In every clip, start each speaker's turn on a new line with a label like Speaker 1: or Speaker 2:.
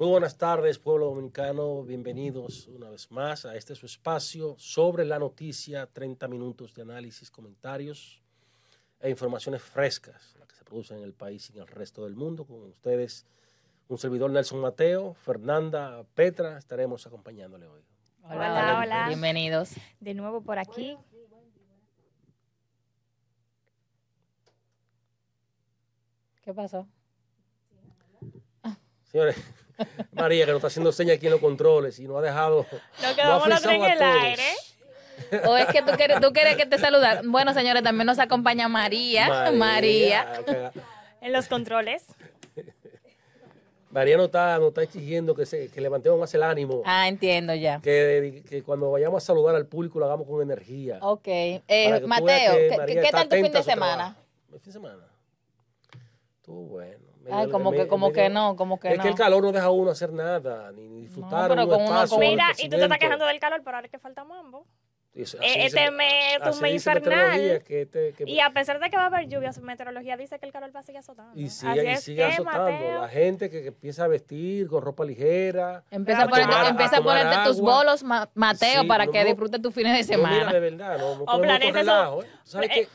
Speaker 1: Muy buenas tardes, pueblo dominicano. Bienvenidos una vez más a este su espacio sobre la noticia, 30 minutos de análisis, comentarios e informaciones frescas, las que se producen en el país y en el resto del mundo. Con ustedes, un servidor Nelson Mateo, Fernanda Petra, estaremos acompañándole hoy.
Speaker 2: Hola, hola, hola.
Speaker 3: Bienvenidos.
Speaker 2: De nuevo por aquí.
Speaker 3: ¿Qué pasó?
Speaker 1: Señores, María, que nos está haciendo señas aquí en los controles y nos ha dejado.
Speaker 2: Nos quedamos
Speaker 1: no
Speaker 2: la tren en el aire.
Speaker 3: ¿O es que tú quieres, tú quieres que te saludar? Bueno, señores, también nos acompaña María. María.
Speaker 2: En los controles.
Speaker 1: María nos está, nos está exigiendo que, se, que levantemos más el ánimo.
Speaker 3: Ah, entiendo ya.
Speaker 1: Que, que cuando vayamos a saludar al público lo hagamos con energía.
Speaker 3: Ok. Eh, Mateo, ¿qué, qué tal tu fin de semana?
Speaker 1: ¿Mi fin de semana? Estuvo bueno.
Speaker 3: Ay, como que, como que no, como que
Speaker 1: es
Speaker 3: no.
Speaker 1: que el calor no deja a uno hacer nada, ni ni disfrutar
Speaker 3: pero
Speaker 1: un
Speaker 3: con uno-
Speaker 1: espacio.
Speaker 3: con-
Speaker 1: del
Speaker 2: Mira, y tú te estás quejando del calor, pero ahora es que falta mambo. Eh, este mes es un mes infernal.
Speaker 1: que este- que-
Speaker 2: Y a pesar de que va a haber lluvias, meteorología dice que el calor va a seguir azotando.
Speaker 1: y
Speaker 2: Así
Speaker 1: sigue, y
Speaker 2: es
Speaker 1: sigue
Speaker 2: que,
Speaker 1: azotando.
Speaker 2: Mateo,
Speaker 1: La gente que, que empieza a vestir con ropa ligera.
Speaker 3: Empieza a, ponerte,
Speaker 2: tomar-
Speaker 3: empieza a ponerte tus bolos, Ma- Mateo,
Speaker 1: Sí,
Speaker 3: para
Speaker 1: no,
Speaker 3: que
Speaker 1: no.
Speaker 3: disfrutes tus fines de
Speaker 1: No, mira,
Speaker 3: semana.
Speaker 1: de verdad, no, no
Speaker 2: O eso.
Speaker 1: relajo, ¿eh? ¿Sabes
Speaker 2: Eh,
Speaker 1: qué?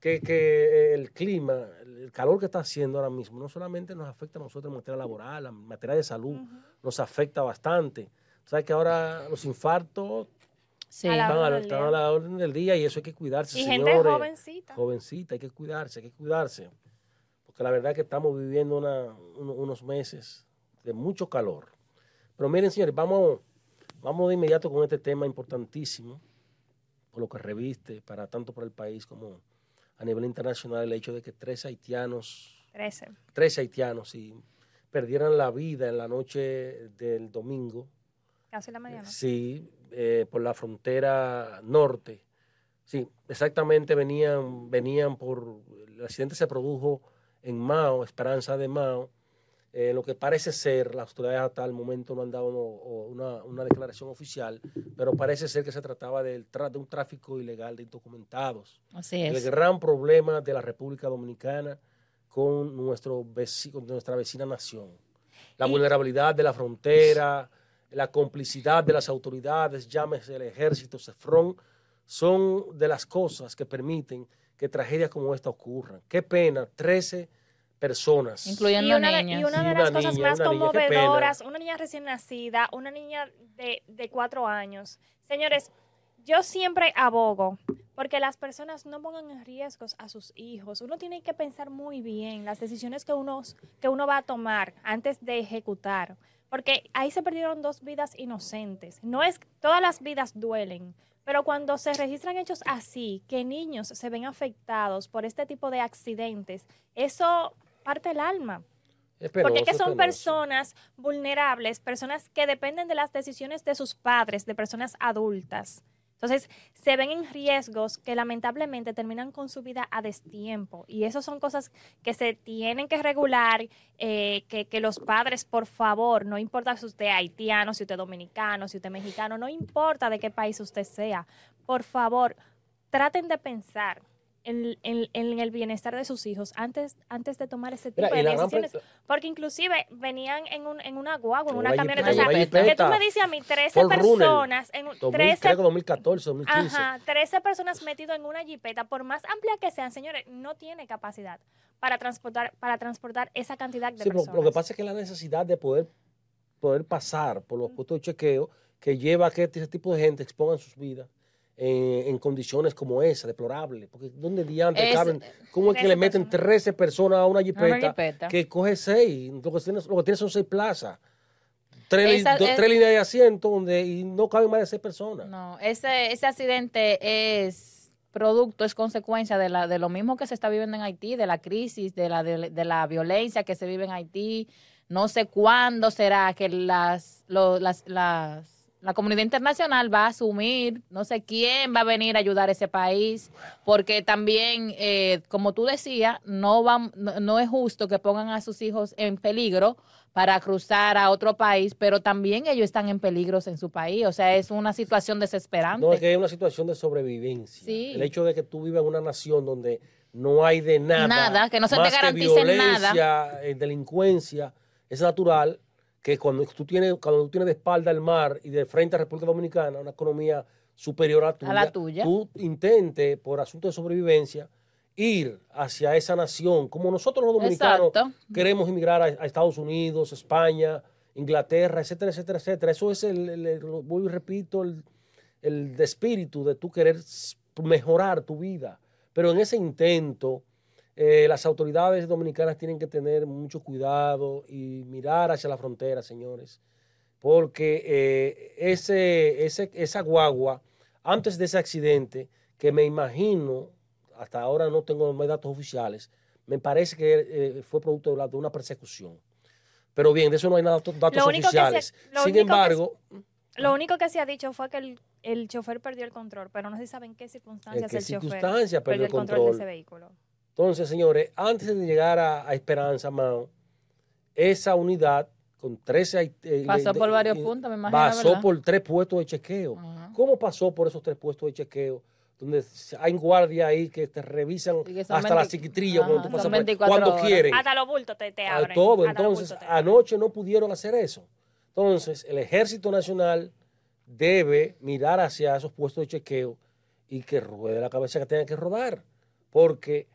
Speaker 1: Que, que el clima, el calor que está haciendo ahora mismo, no solamente nos afecta a nosotros en materia laboral, en materia de salud, nos afecta bastante. ¿Sabes que ahora los infartos
Speaker 3: Sí.
Speaker 1: Están a, la, están a la orden del día y eso hay que cuidarse,
Speaker 2: Y gente
Speaker 1: señores.
Speaker 2: jovencita.
Speaker 1: Jovencita, hay que cuidarse, hay que cuidarse. Porque la verdad es que estamos viviendo una- unos meses de mucho calor. Pero miren, señores, vamos, vamos de inmediato con este tema importantísimo, por lo que reviste para tanto para el país como a nivel internacional el hecho de que tres haitianos
Speaker 2: 13.
Speaker 1: 13 haitianos sí, perdieran la vida en la noche del domingo,
Speaker 2: Casi la mediana.
Speaker 1: sí, eh, por la frontera norte. Sí, exactamente venían, venían por, el accidente se produjo en Mao, Esperanza de Mao. Eh, lo que parece ser, las autoridades hasta el momento no han dado una, una declaración oficial, pero parece ser que se trataba de un tráfico ilegal de indocumentados
Speaker 3: Así
Speaker 1: el
Speaker 3: es.
Speaker 1: gran problema de la República Dominicana con, nuestro veci- con nuestra vecina nación. La
Speaker 2: Y-
Speaker 1: vulnerabilidad de la frontera, la complicidad de las autoridades, llámese el ejército, CEFRON, son de las cosas que permiten que tragedias como esta ocurran. Qué pena, 13 personas.
Speaker 3: Incluyendo
Speaker 2: Y una,
Speaker 3: niños.
Speaker 2: y una
Speaker 1: Y
Speaker 2: de
Speaker 1: una
Speaker 2: las cosas más
Speaker 1: una
Speaker 2: conmovedoras, una niña recién nacida, una niña de, de cuatro años. Señores, yo siempre abogo porque las personas no pongan en riesgos a sus hijos. Uno tiene que pensar muy bien las decisiones que uno, que uno va a tomar antes de ejecutar. Porque ahí se perdieron dos vidas inocentes. No es, todas las vidas duelen. Pero cuando se registran hechos así, que niños se ven afectados por este tipo de accidentes, eso parte el alma.
Speaker 1: Es penoso,
Speaker 2: Porque es que
Speaker 1: es
Speaker 2: son
Speaker 1: penoso.
Speaker 2: personas vulnerables, personas que dependen de las decisiones de sus padres, de personas adultas. Entonces, se ven en riesgos que lamentablemente terminan con su vida a destiempo. Y eso son cosas que se tienen que regular, eh, que, que los padres, por favor, no importa si usted es haitiano, si usted es dominicano, si usted es mexicano, no importa de qué país usted sea, por favor, traten de pensar en, en- en el bienestar de sus hijos antes, antes de tomar ese tipo
Speaker 1: Mira,
Speaker 2: de decisiones. Porque inclusive venían en, un, en una guagua, en una camioneta.
Speaker 1: jipeta,
Speaker 2: O sea, que tú me dices a mí, 13
Speaker 1: Ford Runner,
Speaker 2: personas, en un-
Speaker 1: 2000,
Speaker 2: 13,
Speaker 1: creo que 2014, 2015.
Speaker 2: ajá, 13 personas metidas en una jipeta, por más amplia que sean, señores, no tiene capacidad para transportar, para transportar esa cantidad de
Speaker 1: Sí,
Speaker 2: personas.
Speaker 1: lo que pasa es que la necesidad de poder, poder pasar por los puestos de chequeo que lleva a que ese tipo de gente expongan sus vidas en, en condiciones como esa, deplorables. Porque ¿dónde diantres
Speaker 3: Es-
Speaker 1: caben? ¿Cómo es que
Speaker 2: 13
Speaker 1: le meten
Speaker 2: personas.
Speaker 1: 13 personas a una jipeta,
Speaker 3: jipeta.
Speaker 1: que coge 6? Lo que tiene, lo que tiene son 6 plazas. Tres, li-
Speaker 3: Esa-
Speaker 1: do-
Speaker 3: es-
Speaker 1: tres líneas de asiento donde y no caben más de 6 personas.
Speaker 3: No, ese, ese accidente es producto, es consecuencia de, la, de lo mismo que se está viviendo en Haití, de la crisis, de la, de, de la violencia que se vive en Haití. No sé cuándo será que las, lo- las, las- la comunidad internacional va a asumir, no sé quién va a venir a ayudar a ese país, porque también, eh, como tú decías, no, va, no, no es justo que pongan a sus hijos en peligro para cruzar a otro país, pero también ellos están en peligros en su país. O sea, es una situación desesperante.
Speaker 1: No, es que hay una situación de sobrevivencia.
Speaker 3: Sí.
Speaker 1: El hecho de que tú vivas en una nación donde no hay de nada.
Speaker 3: Nada, que no se te
Speaker 1: más
Speaker 3: garantice
Speaker 1: violencia, eh, delincuencia, es natural que cuando tú tienes, cuando tú tienes de espalda el mar y de frente a República Dominicana, una economía superior a, tuya,
Speaker 3: la tuya.
Speaker 1: tú intentes, por asunto de sobrevivencia, ir hacia esa nación, como nosotros los dominicanos
Speaker 3: Exacto.
Speaker 1: queremos emigrar a, a Estados Unidos, España, Inglaterra, etcétera, etcétera, etcétera. Eso es el, el- vuelvo y repito, el, el de espíritu de tú querer mejorar tu vida. Pero en ese intento, eh, las autoridades dominicanas tienen que tener mucho cuidado y mirar hacia la frontera, señores. Porque eh, ese, ese, esa guagua, antes de ese accidente, que me imagino, hasta ahora no tengo más datos oficiales, me parece que eh, fue producto de, la- de una persecución. Pero bien, de eso no hay nada, datos
Speaker 2: Lo único que se-
Speaker 1: oficiales.
Speaker 2: lo
Speaker 1: Sin
Speaker 2: único que
Speaker 1: embargo,
Speaker 2: Lo único que se ha dicho fue que el, el chofer perdió el control, pero no se sabe en qué circunstancias
Speaker 1: qué
Speaker 2: el chofer
Speaker 1: perdió el
Speaker 2: control,
Speaker 1: control?
Speaker 2: de ese vehículo.
Speaker 1: Entonces, señores, antes de llegar a, a Esperanza, Mao, esa unidad con 13... eh,
Speaker 3: Pasó
Speaker 1: de-
Speaker 3: por varios puntos, me imagino,
Speaker 1: Pasó
Speaker 3: ¿verdad?
Speaker 1: por tres puestos de chequeo. ¿Cómo pasó por esos tres puestos de chequeo? Donde hay guardia ahí que te revisan
Speaker 3: que
Speaker 1: hasta la
Speaker 3: 20
Speaker 1: psiquitrilla cuando tú pasas por ahí,
Speaker 3: 24
Speaker 1: cuando
Speaker 3: horas.
Speaker 1: quieren.
Speaker 2: Hasta los bultos te, te
Speaker 1: a
Speaker 2: abren.
Speaker 1: todo.
Speaker 2: hasta
Speaker 1: Entonces, anoche no pudieron hacer eso. Entonces, el Ejército Nacional debe mirar hacia esos puestos de chequeo y que ruede la cabeza que tenga que rodar. Porque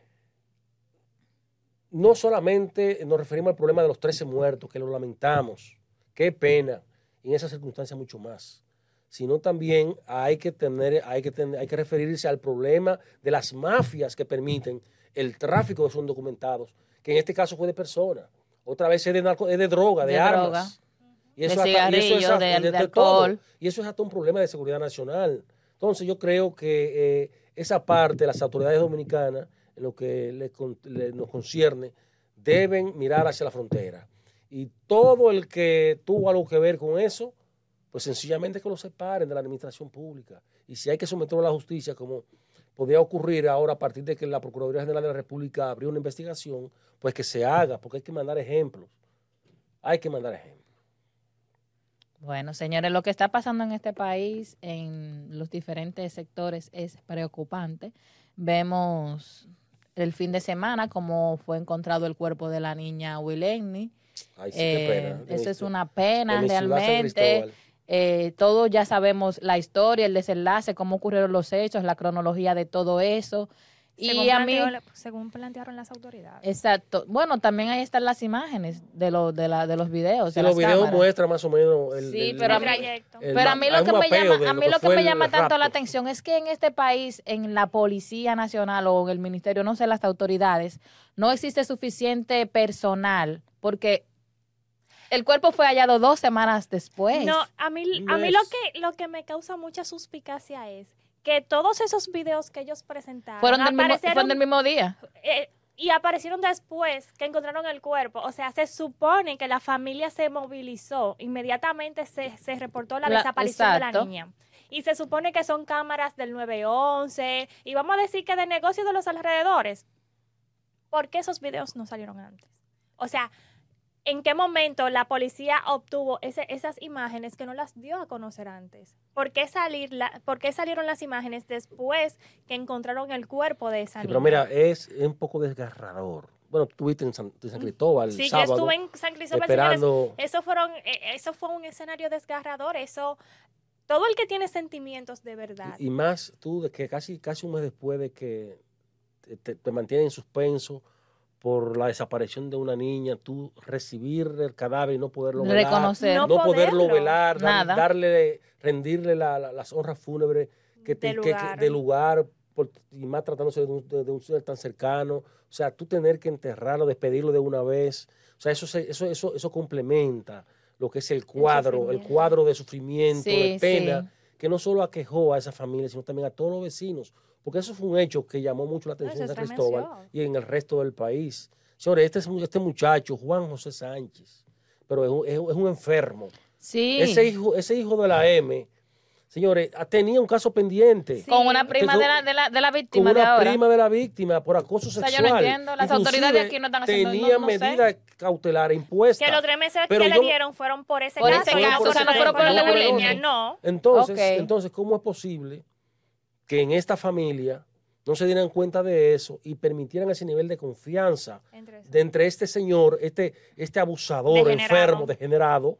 Speaker 1: no solamente nos referimos al problema de los 13 muertos, que lo lamentamos, qué pena, y en esas circunstancias mucho más, sino también hay que tener, hay que tener, hay que referirse al problema de las mafias que permiten el tráfico de esos indocumentados, que en este caso fue de personas, otra vez es de, narco- es de droga, de,
Speaker 3: De
Speaker 1: armas.
Speaker 3: droga.
Speaker 1: Y
Speaker 3: De
Speaker 1: eso, hasta- y eso es hasta-
Speaker 3: de- de
Speaker 1: todo.
Speaker 3: alcohol.
Speaker 1: Y eso es hasta un problema de seguridad nacional. Entonces yo creo que eh, esa parte, las autoridades dominicanas, en lo que le con- le- nos concierne, deben mirar hacia la frontera. Y todo el que tuvo algo que ver con eso, pues sencillamente que lo separen de la administración pública. Y si hay que someterlo a la justicia, como podría ocurrir ahora a partir de que la Procuraduría General de la República abrió una investigación, pues que se haga, porque hay que mandar ejemplos. Hay que mandar ejemplos.
Speaker 3: Bueno, señores, lo que está pasando en este país, en los diferentes sectores, es preocupante. Vemos el fin de semana cómo fue encontrado el cuerpo de la niña Willenny.
Speaker 1: Ay, sí, qué
Speaker 3: Eh,
Speaker 1: pena. De
Speaker 3: eso es una pena realmente. Eh, todos ya sabemos la historia, el desenlace, cómo ocurrieron los hechos, la cronología de todo eso.
Speaker 2: Según,
Speaker 3: Y a mí,
Speaker 2: según plantearon las autoridades.
Speaker 3: exacto. Bueno, también ahí están las imágenes de, los de, la, de los videos.
Speaker 1: Sí,
Speaker 3: de
Speaker 1: los videos muestran más o menos el,
Speaker 3: Sí,
Speaker 1: el-
Speaker 3: pero a
Speaker 2: el
Speaker 3: mí-
Speaker 2: trayecto.
Speaker 1: el
Speaker 3: Pero a mí lo que me llama, a
Speaker 1: lo
Speaker 3: mí lo que
Speaker 1: fue
Speaker 3: me llama tanto la atención es que en este país, en la Policía Nacional o en el Ministerio, no sé, las autoridades, no existe suficiente personal porque el cuerpo fue hallado dos semanas después.
Speaker 2: No, a mí, a mí lo que, lo que me causa mucha suspicacia es que todos esos videos que ellos presentaron
Speaker 3: fueron, del mismo,
Speaker 2: aparecieron,
Speaker 3: fueron del mismo día.
Speaker 2: eh, y aparecieron después que encontraron el cuerpo. O sea, se supone que la familia se movilizó. Inmediatamente se, se reportó la,
Speaker 3: La-
Speaker 2: desaparición de la niña. Y se supone que son cámaras del 911. Y vamos a decir que de negocio de los alrededores. ¿Por qué esos videos no salieron antes? O sea, ¿en qué momento la policía obtuvo ese- esas imágenes que no las dio a conocer antes? ¿Por qué, salir la- ¿Por qué salieron las imágenes después que encontraron el cuerpo de esa
Speaker 1: Sí,
Speaker 2: niña?
Speaker 1: pero mira, es, un poco desgarrador. Bueno, estuviste en San, en San Cristóbal el
Speaker 2: Sí, yo estuve en San Cristóbal, señores.
Speaker 1: esperando.
Speaker 2: Eso fueron, eh, eso fue un escenario desgarrador. Eso, todo el que tiene sentimientos de verdad.
Speaker 1: Y, más tú, de que casi, casi un mes después de que te, te, te mantienen en suspenso por la desaparición de una niña, tú recibir el cadáver y no poderlo velar,
Speaker 3: Reconocer.
Speaker 2: No
Speaker 1: no, poderlo velar,
Speaker 3: Nada.
Speaker 1: darle, rendirle la- la- las honras fúnebres que te, que- de lugar, por- y más tratándose de un, de- de un ser tan cercano. O sea, tú tener que enterrarlo, despedirlo de una vez. O sea, eso, se- eso, eso, eso complementa lo que es el cuadro, el, cuadro de sufrimiento,
Speaker 3: Sí,
Speaker 1: de pena,
Speaker 3: sí.
Speaker 1: que no solo aquejó a esa familia, sino también a todos los vecinos. Porque eso fue un hecho que llamó mucho la atención
Speaker 2: estremeció.
Speaker 1: Cristóbal y en el resto del país. Señores, este, es este muchacho, Juan José Sánchez, pero es un, es un- es un enfermo.
Speaker 3: Sí.
Speaker 1: Ese hijo, ese hijo de la M, señores, tenía un caso pendiente.
Speaker 2: Sí.
Speaker 3: con una prima
Speaker 1: Entonces,
Speaker 3: de la, de la, de la
Speaker 1: Con
Speaker 3: víctima de
Speaker 1: una
Speaker 3: ahora.
Speaker 1: prima de la víctima por acoso
Speaker 3: sea,
Speaker 1: sexual.
Speaker 3: yo no entiendo, las autoridades aquí no están haciendo-
Speaker 1: Tenía
Speaker 3: no- no
Speaker 1: medidas cautelares impuestas.
Speaker 2: Que los tres meses
Speaker 1: Pero
Speaker 2: que
Speaker 1: yo-
Speaker 2: le dieron fueron por ese
Speaker 3: Por
Speaker 2: caso.
Speaker 3: ese caso, o sea, no
Speaker 2: fueron
Speaker 3: por el de
Speaker 2: la niña, No.
Speaker 1: Entonces, entonces, ¿cómo es posible que en esta familia no se dieran cuenta de eso y permitieran ese nivel de confianza
Speaker 2: Entre
Speaker 1: de entre este señor, este, este abusador
Speaker 2: Degenerado.
Speaker 1: enfermo, degenerado,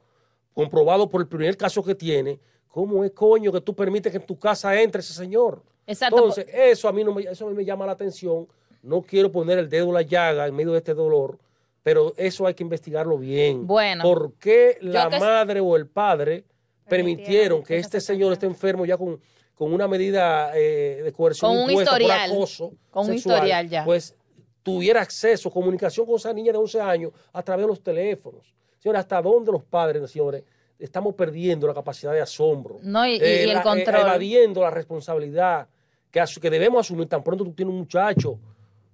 Speaker 1: comprobado por el primer caso que tiene, ¿cómo es coño que tú permites que en tu casa entre ese señor?
Speaker 3: Exacto.
Speaker 1: Entonces, eso a mí no me, eso a mí me llama la atención. No quiero poner el dedo en la llaga en medio de este dolor, pero eso hay que investigarlo bien.
Speaker 3: Bueno,
Speaker 1: ¿Por qué la madre o el padre permitieron
Speaker 2: Permitieron
Speaker 1: que este señor esté enfermo ya con, con una medida eh, de coerción
Speaker 3: Con un
Speaker 1: impuesta por
Speaker 3: historial.
Speaker 1: acoso
Speaker 3: Con un
Speaker 1: sexual,
Speaker 3: historial ya.
Speaker 1: Pues tuviera acceso, comunicación con esa niña de 11 años a través de los teléfonos. Señores, ¿hasta dónde los padres, señores, estamos perdiendo la capacidad de asombro?
Speaker 3: No, y,
Speaker 1: Eh,
Speaker 3: y el
Speaker 1: la- eh,
Speaker 3: control.
Speaker 1: evadiendo la responsabilidad que, que debemos asumir tan pronto tú tienes un muchacho.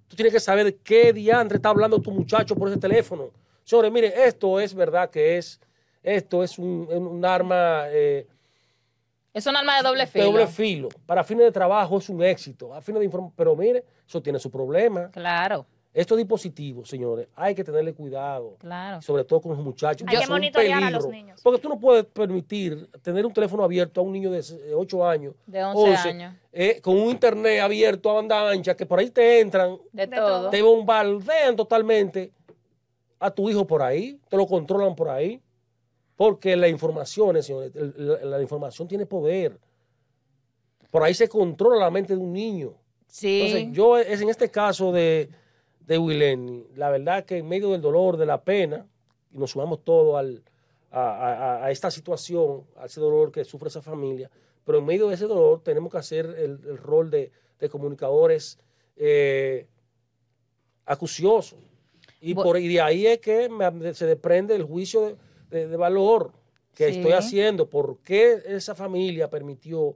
Speaker 1: Tú tienes que saber qué diantre está hablando tu muchacho por ese teléfono. Señores, mire, esto es verdad que es, esto es un, un arma eh,
Speaker 3: es un arma de doble
Speaker 1: de
Speaker 3: filo.
Speaker 1: doble filo. Para fines de trabajo es un éxito. A fines de inform- pero mire, eso tiene su problema.
Speaker 3: Claro,
Speaker 1: Estos dispositivos, señores, hay que tenerle cuidado.
Speaker 3: claro.
Speaker 1: Sobre todo con los muchachos.
Speaker 2: Hay
Speaker 1: que
Speaker 2: que
Speaker 1: son un
Speaker 2: monitorear a los
Speaker 1: peligro.
Speaker 2: niños.
Speaker 1: Porque tú no puedes permitir tener un teléfono abierto a un niño de 8 años,
Speaker 3: De 11 años.
Speaker 1: eh, con un internet abierto a banda ancha, que por ahí te entran,
Speaker 3: De,
Speaker 2: De
Speaker 3: todo.
Speaker 1: te bombardean totalmente a tu hijo por ahí, te lo controlan por ahí. Porque la información, señores, el- la, la información tiene poder. Por ahí se controla la mente de un niño.
Speaker 3: Sí.
Speaker 1: Entonces, yo es en este caso de, de Wileni, la verdad que en medio del dolor, de la pena, y nos sumamos todos al, a, a- a esta situación, a ese dolor que sufre esa familia, pero en medio de ese dolor tenemos que hacer el, el rol de, de comunicadores eh, acuciosos. Y, por, y de ahí es que me- se desprende el juicio de, de- de valor que
Speaker 3: Sí.
Speaker 1: estoy haciendo. ¿Por qué esa familia permitió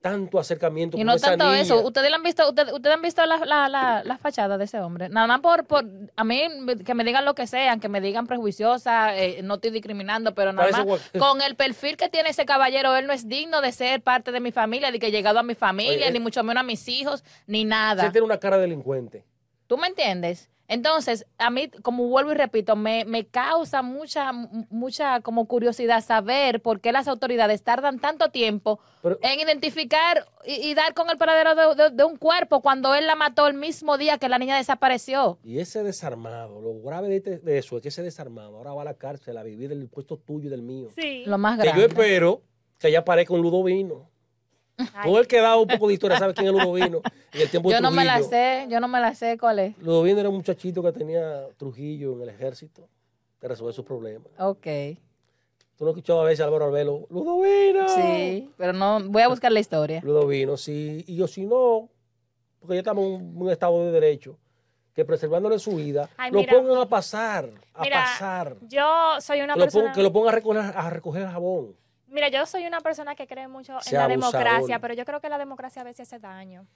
Speaker 1: tanto acercamiento
Speaker 3: Y
Speaker 1: con
Speaker 3: no
Speaker 1: esa
Speaker 3: tanto
Speaker 1: niña?
Speaker 3: eso. ¿Ustedes han visto, ustedes, ustedes han visto la, la, la, la fachada de ese hombre? Nada más por, por a mí que me digan lo que sean, que me digan prejuiciosa, eh, no estoy discriminando, pero nada
Speaker 1: Parece
Speaker 3: más con el perfil que tiene ese caballero, él no es digno de ser parte de mi familia, de que he llegado a mi familia,
Speaker 1: Oye,
Speaker 3: ni
Speaker 1: eh,
Speaker 3: mucho menos a mis hijos, ni nada.
Speaker 1: tiene una cara de delincuente.
Speaker 3: ¿Tú me entiendes? Entonces, a mí, como vuelvo y repito, me, me causa mucha, mucha como curiosidad saber por qué las autoridades tardan tanto tiempo
Speaker 1: Pero-
Speaker 3: en identificar y, y dar con el paradero de, de- de un cuerpo cuando él la mató el mismo día que la niña desapareció.
Speaker 1: Y ese desarmado, lo grave de, este- de eso es que ese desarmado ahora va a la cárcel a vivir el puesto tuyo y del mío.
Speaker 2: Sí.
Speaker 3: Lo más
Speaker 1: Que yo espero que ella aparezca un Ludovino.
Speaker 2: Ay,
Speaker 1: Todo el que da un poco de historia sabe quién es Ludovino. En el tiempo de
Speaker 3: Yo no me la sé, yo no me la sé cuál es.
Speaker 1: Ludovino era un muchachito que tenía Trujillo en el ejército. Que resolver sus problemas.
Speaker 3: Ok.
Speaker 1: Tú no has escuchado a veces a Álvaro Arbelo. Ludovino.
Speaker 3: Sí, pero no, voy a buscar la historia.
Speaker 1: Ludovino, sí. Y yo si no, porque ya estamos en un, un estado de derecho, que preservándole su vida,
Speaker 2: Ay,
Speaker 1: lo
Speaker 2: mira.
Speaker 1: pongan a pasar, a
Speaker 2: Mira,
Speaker 1: pasar.
Speaker 2: Yo soy una
Speaker 1: Que lo,
Speaker 2: persona.
Speaker 1: pongan, que lo pongan a recoger, a recoger el jabón.
Speaker 2: Mira, yo soy una persona que cree mucho en la
Speaker 1: abusador.
Speaker 2: democracia, pero yo creo que la democracia a veces hace daño.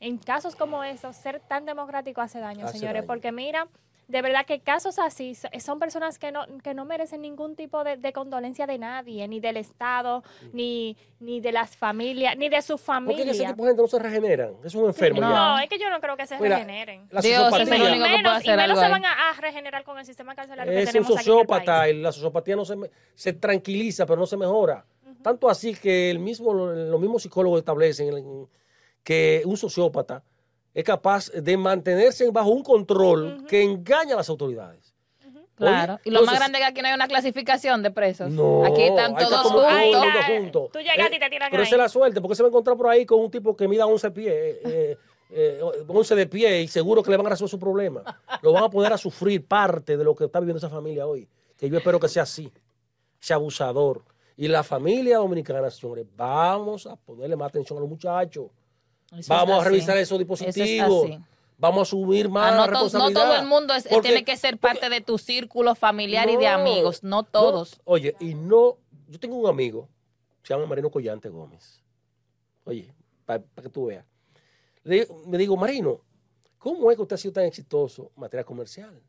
Speaker 2: En casos como estos, ser tan democrático hace daño,
Speaker 1: Hace
Speaker 2: señores,
Speaker 1: daño.
Speaker 2: porque mira, de verdad que casos así so- son personas que no, que no merecen ningún tipo de, de condolencia de nadie, ni del Estado, ni, ni de las familias, ni de su
Speaker 1: Porque
Speaker 2: familia.
Speaker 1: ese tipo de gente no se regeneran. Es un enfermo
Speaker 3: No.
Speaker 1: ya.
Speaker 2: No, es que yo no creo que se
Speaker 1: Mira,
Speaker 2: regeneren.
Speaker 1: La
Speaker 3: Dios, es el único que
Speaker 2: menos, y menos
Speaker 3: algo
Speaker 2: se van a, a regenerar con el sistema carcelario que
Speaker 1: es un
Speaker 2: aquí en el
Speaker 1: sociópata
Speaker 2: país.
Speaker 1: y la sociopatía no se, me- se tranquiliza, pero no se mejora. Tanto así que el mismo, los mismos psicólogos establecen que un sociópata es capaz de mantenerse bajo un control que engaña a las autoridades.
Speaker 3: Claro.
Speaker 1: Oye,
Speaker 3: y lo más grande es que aquí no hay una clasificación de presos.
Speaker 1: No,
Speaker 3: aquí están
Speaker 1: está
Speaker 3: todos
Speaker 2: Ay,
Speaker 3: juntos.
Speaker 2: Tú llegaste y te tiran
Speaker 1: Pero
Speaker 2: ahí.
Speaker 1: esa es la suerte, porque se va a encontrar por ahí con un tipo que mida 11 pies, eh, eh, 11 de pie y seguro que le van a resolver su problema. Lo van a poner a sufrir parte de lo que está viviendo esa familia hoy. Que yo espero que sea así, sea abusador. Y la familia dominicana, señores, vamos a ponerle más atención a los muchachos.
Speaker 3: Eso
Speaker 1: Vamos a revisar esos
Speaker 3: Eso es
Speaker 1: dispositivos. Vamos a asumir más
Speaker 3: Ah, no, todo el mundo es-
Speaker 1: Porque-
Speaker 3: tiene que ser parte de tu círculo familiar y de amigos, no todos.
Speaker 1: no. Oye, y no, yo tengo un amigo, se llama Marino Collante Gómez. Oye, para que tú veas. Le me digo, Marino, ¿cómo es que usted ha sido tan exitoso en materia comercial?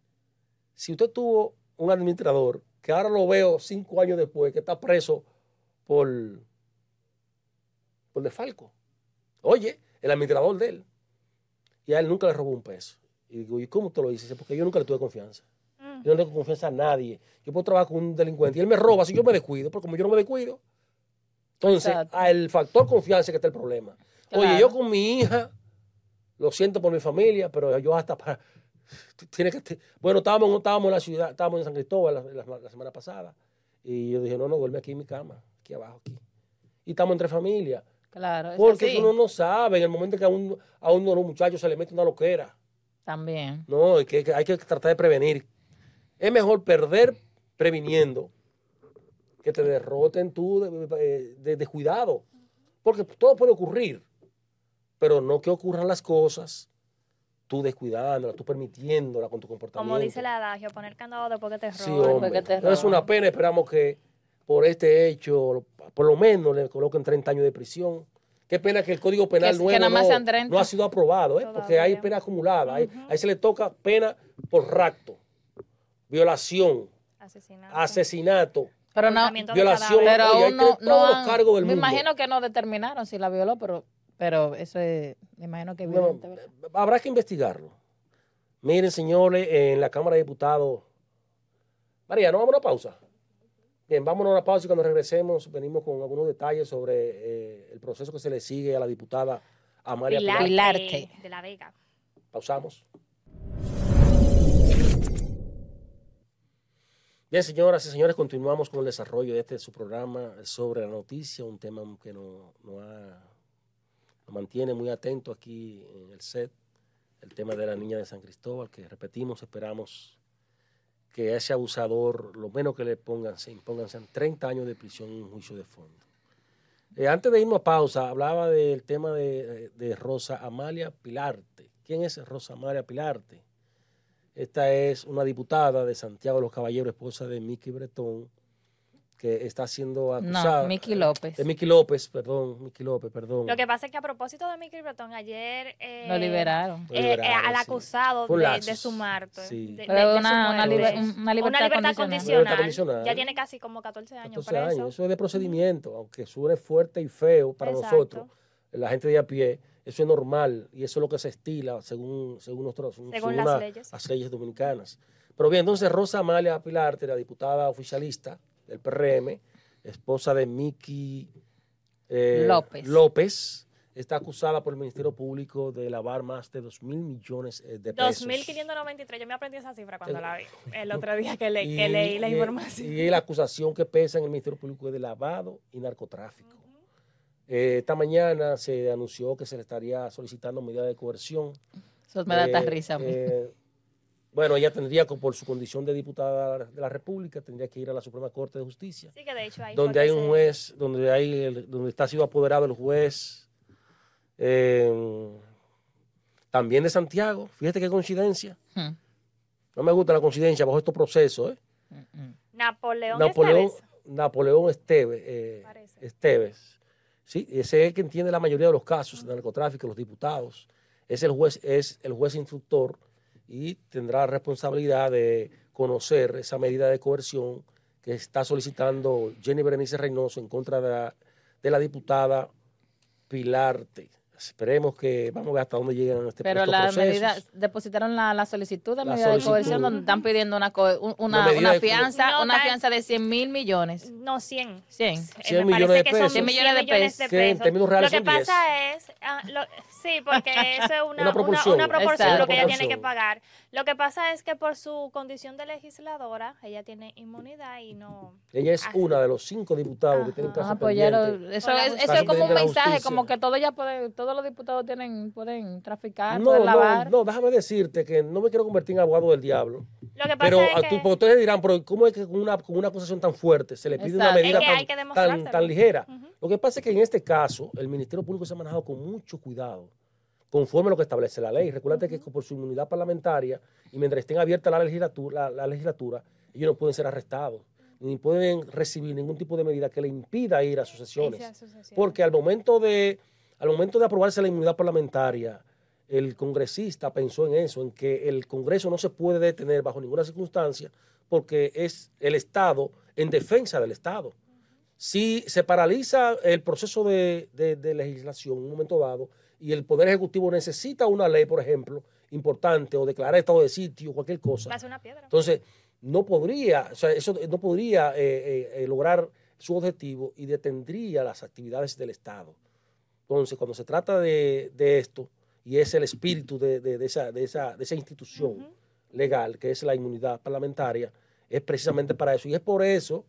Speaker 1: Si usted tuvo un administrador que ahora lo veo cinco años después, que está preso por, por desfalco. Oye, el administrador de él. Y a él nunca le robó un peso. Y digo, ¿y cómo te lo dices? Porque yo nunca le tuve confianza.
Speaker 2: Mm.
Speaker 1: Yo no tengo confianza a nadie. Yo puedo trabajar con un delincuente y él me roba si yo me descuido, pero como yo no me descuido. Entonces, al factor confianza que está el problema. Oye, yo con mi hija lo siento por mi familia, pero yo hasta para... Tiene que, bueno, estábamos, estábamos en la ciudad, estábamos en San Cristóbal la, la- la semana pasada, y yo dije, no, no, duerme aquí en mi cama, aquí abajo, aquí. Y estamos entre familia.
Speaker 3: Claro, es
Speaker 1: Porque
Speaker 3: así.
Speaker 1: uno no sabe, en el momento que a, un, a uno de los muchachos se le mete una loquera.
Speaker 3: También.
Speaker 1: No, hay que, hay que tratar de prevenir. Es mejor perder previniendo que te derroten tú de, de- de descuidado. Porque todo puede ocurrir, pero no que ocurran las cosas tú descuidándolas, tú permitiéndolas con tu comportamiento.
Speaker 2: Como dice el adagio, poner candado después que te
Speaker 1: Sí,
Speaker 2: roben.
Speaker 1: hombre.
Speaker 3: que te
Speaker 1: No es
Speaker 3: roban.
Speaker 1: una pena, esperamos que por este hecho, por lo menos le coloquen 30 años de prisión. Qué pena que el Código Penal
Speaker 3: Que- que
Speaker 1: nuevo
Speaker 3: nada más
Speaker 1: no,
Speaker 3: sean 30.
Speaker 1: no ha sido aprobado, ¿eh? porque hay pena acumulada. Ahí- ahí se le toca pena por rapto, violación,
Speaker 2: Asesinato.
Speaker 1: asesinato,
Speaker 3: Pero no,
Speaker 1: violación.
Speaker 3: pero
Speaker 1: Oye,
Speaker 3: aún no, no
Speaker 1: los
Speaker 3: han-
Speaker 1: cargos del
Speaker 3: me
Speaker 1: mundo.
Speaker 3: imagino que no determinaron si la violó, pero, pero eso es, me imagino que
Speaker 1: No,
Speaker 3: evidente.
Speaker 1: habrá que investigarlo. Miren, señores, en la Cámara de Diputados. María, ¿no vamos a una pausa? Bien, vámonos a una pausa y cuando regresemos venimos con algunos detalles sobre eh, el proceso que se le sigue a la diputada Amalia
Speaker 2: Pilar de, de la Vega.
Speaker 1: Pausamos. Bien, señoras y señores, continuamos con el desarrollo de este su programa sobre la noticia, un tema que nos no ha- nos mantiene muy atento aquí en el set, el tema de la niña de San Cristóbal, que repetimos, esperamos que a ese abusador, lo menos que le pongan, se impongan sean 30 años de prisión en un juicio de fondo. Eh, antes de irnos a pausa, hablaba del tema de, de Rosa Amalia Pilarte. ¿Quién es Rosa Amalia Pilarte? Esta es una diputada de Santiago de los Caballeros, esposa de Miki Bretón, que está siendo acusada.
Speaker 3: No, Miki López.
Speaker 1: De Miki López, perdón, Miki López, perdón.
Speaker 2: Lo que pasa es que a propósito de Mickey Breton, ayer eh,
Speaker 3: Lo liberaron.
Speaker 1: Lo
Speaker 2: eh,
Speaker 1: liberaron,
Speaker 2: eh, al acusado de, su muerte.
Speaker 1: Sí.
Speaker 2: de-
Speaker 3: Pero
Speaker 2: de- de su
Speaker 3: una, una, liber- una libertad,
Speaker 2: Una libertad
Speaker 3: condicional.
Speaker 2: condicional.
Speaker 1: Libertad condicional.
Speaker 2: Ya tiene casi como 14 años
Speaker 1: 14
Speaker 2: preso.
Speaker 1: años. Eso es de procedimiento, aunque suene fuerte y feo para
Speaker 2: Exacto.
Speaker 1: nosotros, la gente de a pie, eso es normal y eso es lo que se estila según, según, nuestros,
Speaker 2: Según las
Speaker 1: una-
Speaker 2: leyes.
Speaker 1: las leyes dominicanas. Pero bien, entonces Rosa Amalia Pilarte, la diputada oficialista del PRM, esposa de Miki eh,
Speaker 3: López.
Speaker 1: López, está acusada por el Ministerio Público de lavar más de 2 mil millones eh, de pesos.
Speaker 2: 2.593. Yo me aprendí esa cifra cuando la vi. El otro día que, le-
Speaker 1: Y-
Speaker 2: que leí la
Speaker 1: y-
Speaker 2: información.
Speaker 1: Y la acusación que pesa en el Ministerio Público es de lavado y narcotráfico. Eh, esta mañana se anunció que se le estaría solicitando medida de coerción.
Speaker 3: Eso me da
Speaker 1: Eh,
Speaker 3: risa a mí.
Speaker 1: eh, bueno, ella tendría, que, por su condición de diputada de la República, tendría que ir a la Suprema Corte de Justicia,
Speaker 2: Sí, que de hecho ahí fue
Speaker 1: donde hay un juez, donde hay el- donde está sido apoderado el juez eh, también de Santiago. Fíjate qué coincidencia.
Speaker 3: Hmm.
Speaker 1: No me gusta la coincidencia bajo estos procesos. ¿eh?
Speaker 3: Mm, mm.
Speaker 2: Napoleón,
Speaker 1: Napoleón,
Speaker 2: Esteves,
Speaker 1: Napoleón Esteves, eh. Esteves. Sí, ese es el que entiende la mayoría de los casos de narcotráfico, los diputados. Es el juez, es el juez instructor y tendrá responsabilidad de conocer esa medida de coerción que está solicitando Jenny Berenice Reynoso en contra de la, de la diputada Pilarte. Esperemos que vamos a ver hasta dónde llegan este
Speaker 3: Pero
Speaker 1: estos
Speaker 3: la
Speaker 1: procesos.
Speaker 3: medida, depositaron la, la solicitud de
Speaker 1: La
Speaker 3: medida de coerción donde están pidiendo una,
Speaker 1: Una
Speaker 3: una, una fianza,
Speaker 2: No,
Speaker 3: una fianza de 100 mil millones.
Speaker 2: No, 100.
Speaker 3: 100.
Speaker 2: Eh,
Speaker 1: 100
Speaker 2: me
Speaker 1: millones de pesos.
Speaker 3: 100 millones de
Speaker 2: 100 millones
Speaker 3: pesos.
Speaker 1: Que en términos reales
Speaker 2: Lo que
Speaker 1: son 10.
Speaker 2: pasa es, ah, lo- sí, porque eso es una,
Speaker 1: Una
Speaker 2: una,
Speaker 1: proporción.
Speaker 2: una proporción lo que ella tiene que pagar. Lo que pasa es que por su condición de legisladora, ella tiene inmunidad y no...
Speaker 1: Ella es una de los cinco diputados que tienen caso
Speaker 3: Ah, pues ya lo-
Speaker 1: pendiente.
Speaker 3: eso, es, eso es como un mensaje,
Speaker 1: justicia.
Speaker 3: como que todos ya pueden, todos los diputados tienen, pueden traficar,
Speaker 1: No,
Speaker 3: pueden lavar.
Speaker 1: no, déjame decirte que no me quiero convertir en abogado del diablo.
Speaker 2: Lo que pasa
Speaker 1: Pero
Speaker 2: es
Speaker 1: a
Speaker 2: que...
Speaker 1: tú- ustedes dirán, pero ¿cómo es que con una, con una acusación tan fuerte se le pide una medida
Speaker 2: Es que hay
Speaker 1: tan,
Speaker 2: que
Speaker 1: tan, ligera? Lo que pasa es que en este caso el Ministerio Público se ha manejado con mucho cuidado, conforme a lo que establece la ley. Recuerda que por su inmunidad parlamentaria y mientras estén abiertas la legislatura, la, la legislatura, ellos no pueden ser arrestados, ni pueden recibir ningún tipo de medida que le impida ir a sus sesiones. Porque al momento de, al momento de aprobarse la inmunidad parlamentaria, el congresista pensó en eso, en que el Congreso no se puede detener bajo ninguna circunstancia porque es el Estado en defensa del Estado. Si se paraliza el proceso de, de- de legislación en un momento dado y el Poder Ejecutivo necesita una ley, por ejemplo, importante o declarar estado de sitio, cualquier cosa,
Speaker 2: una piedra.
Speaker 1: entonces, no podría, o sea, eso no podría eh, eh, eh, lograr su objetivo y detendría las actividades del Estado. Entonces, cuando se trata de, de esto, y es el espíritu de, de- de esa, de, esa, de esa institución legal, que es la inmunidad parlamentaria, es precisamente para eso. Y es por eso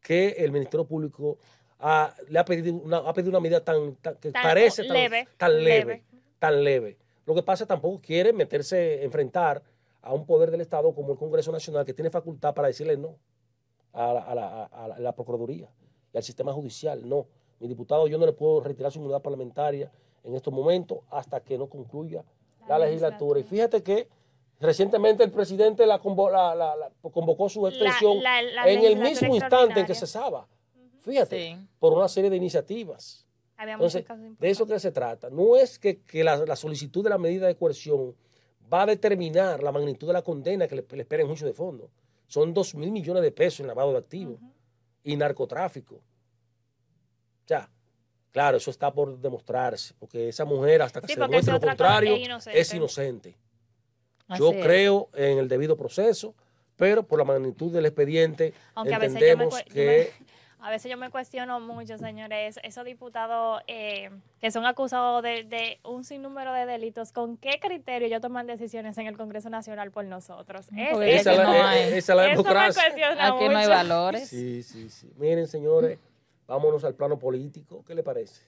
Speaker 1: que el Ministerio Público ha- le ha pedido una, ha pedido una medida tan, tan- que
Speaker 2: Tan
Speaker 1: parece tan
Speaker 2: leve,
Speaker 1: tan leve,
Speaker 2: leve.
Speaker 1: tan leve. Lo que pasa tampoco quiere meterse, enfrentar a un poder del Estado como el Congreso Nacional, que tiene facultad para decirle no a la, a la- a la- a la Procuraduría y al sistema judicial. No, mi diputado, yo no le puedo retirar su inmunidad parlamentaria en estos momentos hasta que no concluya la,
Speaker 2: La
Speaker 1: legislatura. Y fíjate que recientemente el presidente la, convo- la- la- la- convocó su extensión
Speaker 2: la- la
Speaker 1: en el mismo instante en que cesaba. Fíjate,
Speaker 3: Sí.
Speaker 1: por una serie de iniciativas.
Speaker 2: Había
Speaker 1: Entonces, de eso que se trata. No es que, que la, la solicitud de la medida de coerción va a determinar la magnitud de la condena que le, le espera en juicio de fondo. Son dos mil millones de pesos en lavado de activos y narcotráfico. Ya, claro, eso está por demostrarse, porque esa mujer, hasta que
Speaker 2: Sí,
Speaker 1: se demuestre lo contrario,
Speaker 2: es inocente.
Speaker 1: es inocente. Yo
Speaker 3: es.
Speaker 1: creo en el debido proceso, pero por la magnitud del expediente,
Speaker 2: Aunque a veces yo me,
Speaker 1: entendemos
Speaker 2: cue- yo
Speaker 1: que...
Speaker 2: a veces yo me cuestiono mucho, señores, esos diputados eh, que son acusados de, de un sinnúmero de delitos, ¿con qué criterio ellos toman decisiones en el Congreso Nacional por nosotros? Es-
Speaker 1: Esa,
Speaker 3: es
Speaker 1: es
Speaker 3: que
Speaker 1: la,
Speaker 3: no
Speaker 1: eh, esa es la democracia.
Speaker 3: Aquí no hay valores.
Speaker 1: Sí, sí, sí. Miren, señores, vámonos al plano político. ¿Qué le parece?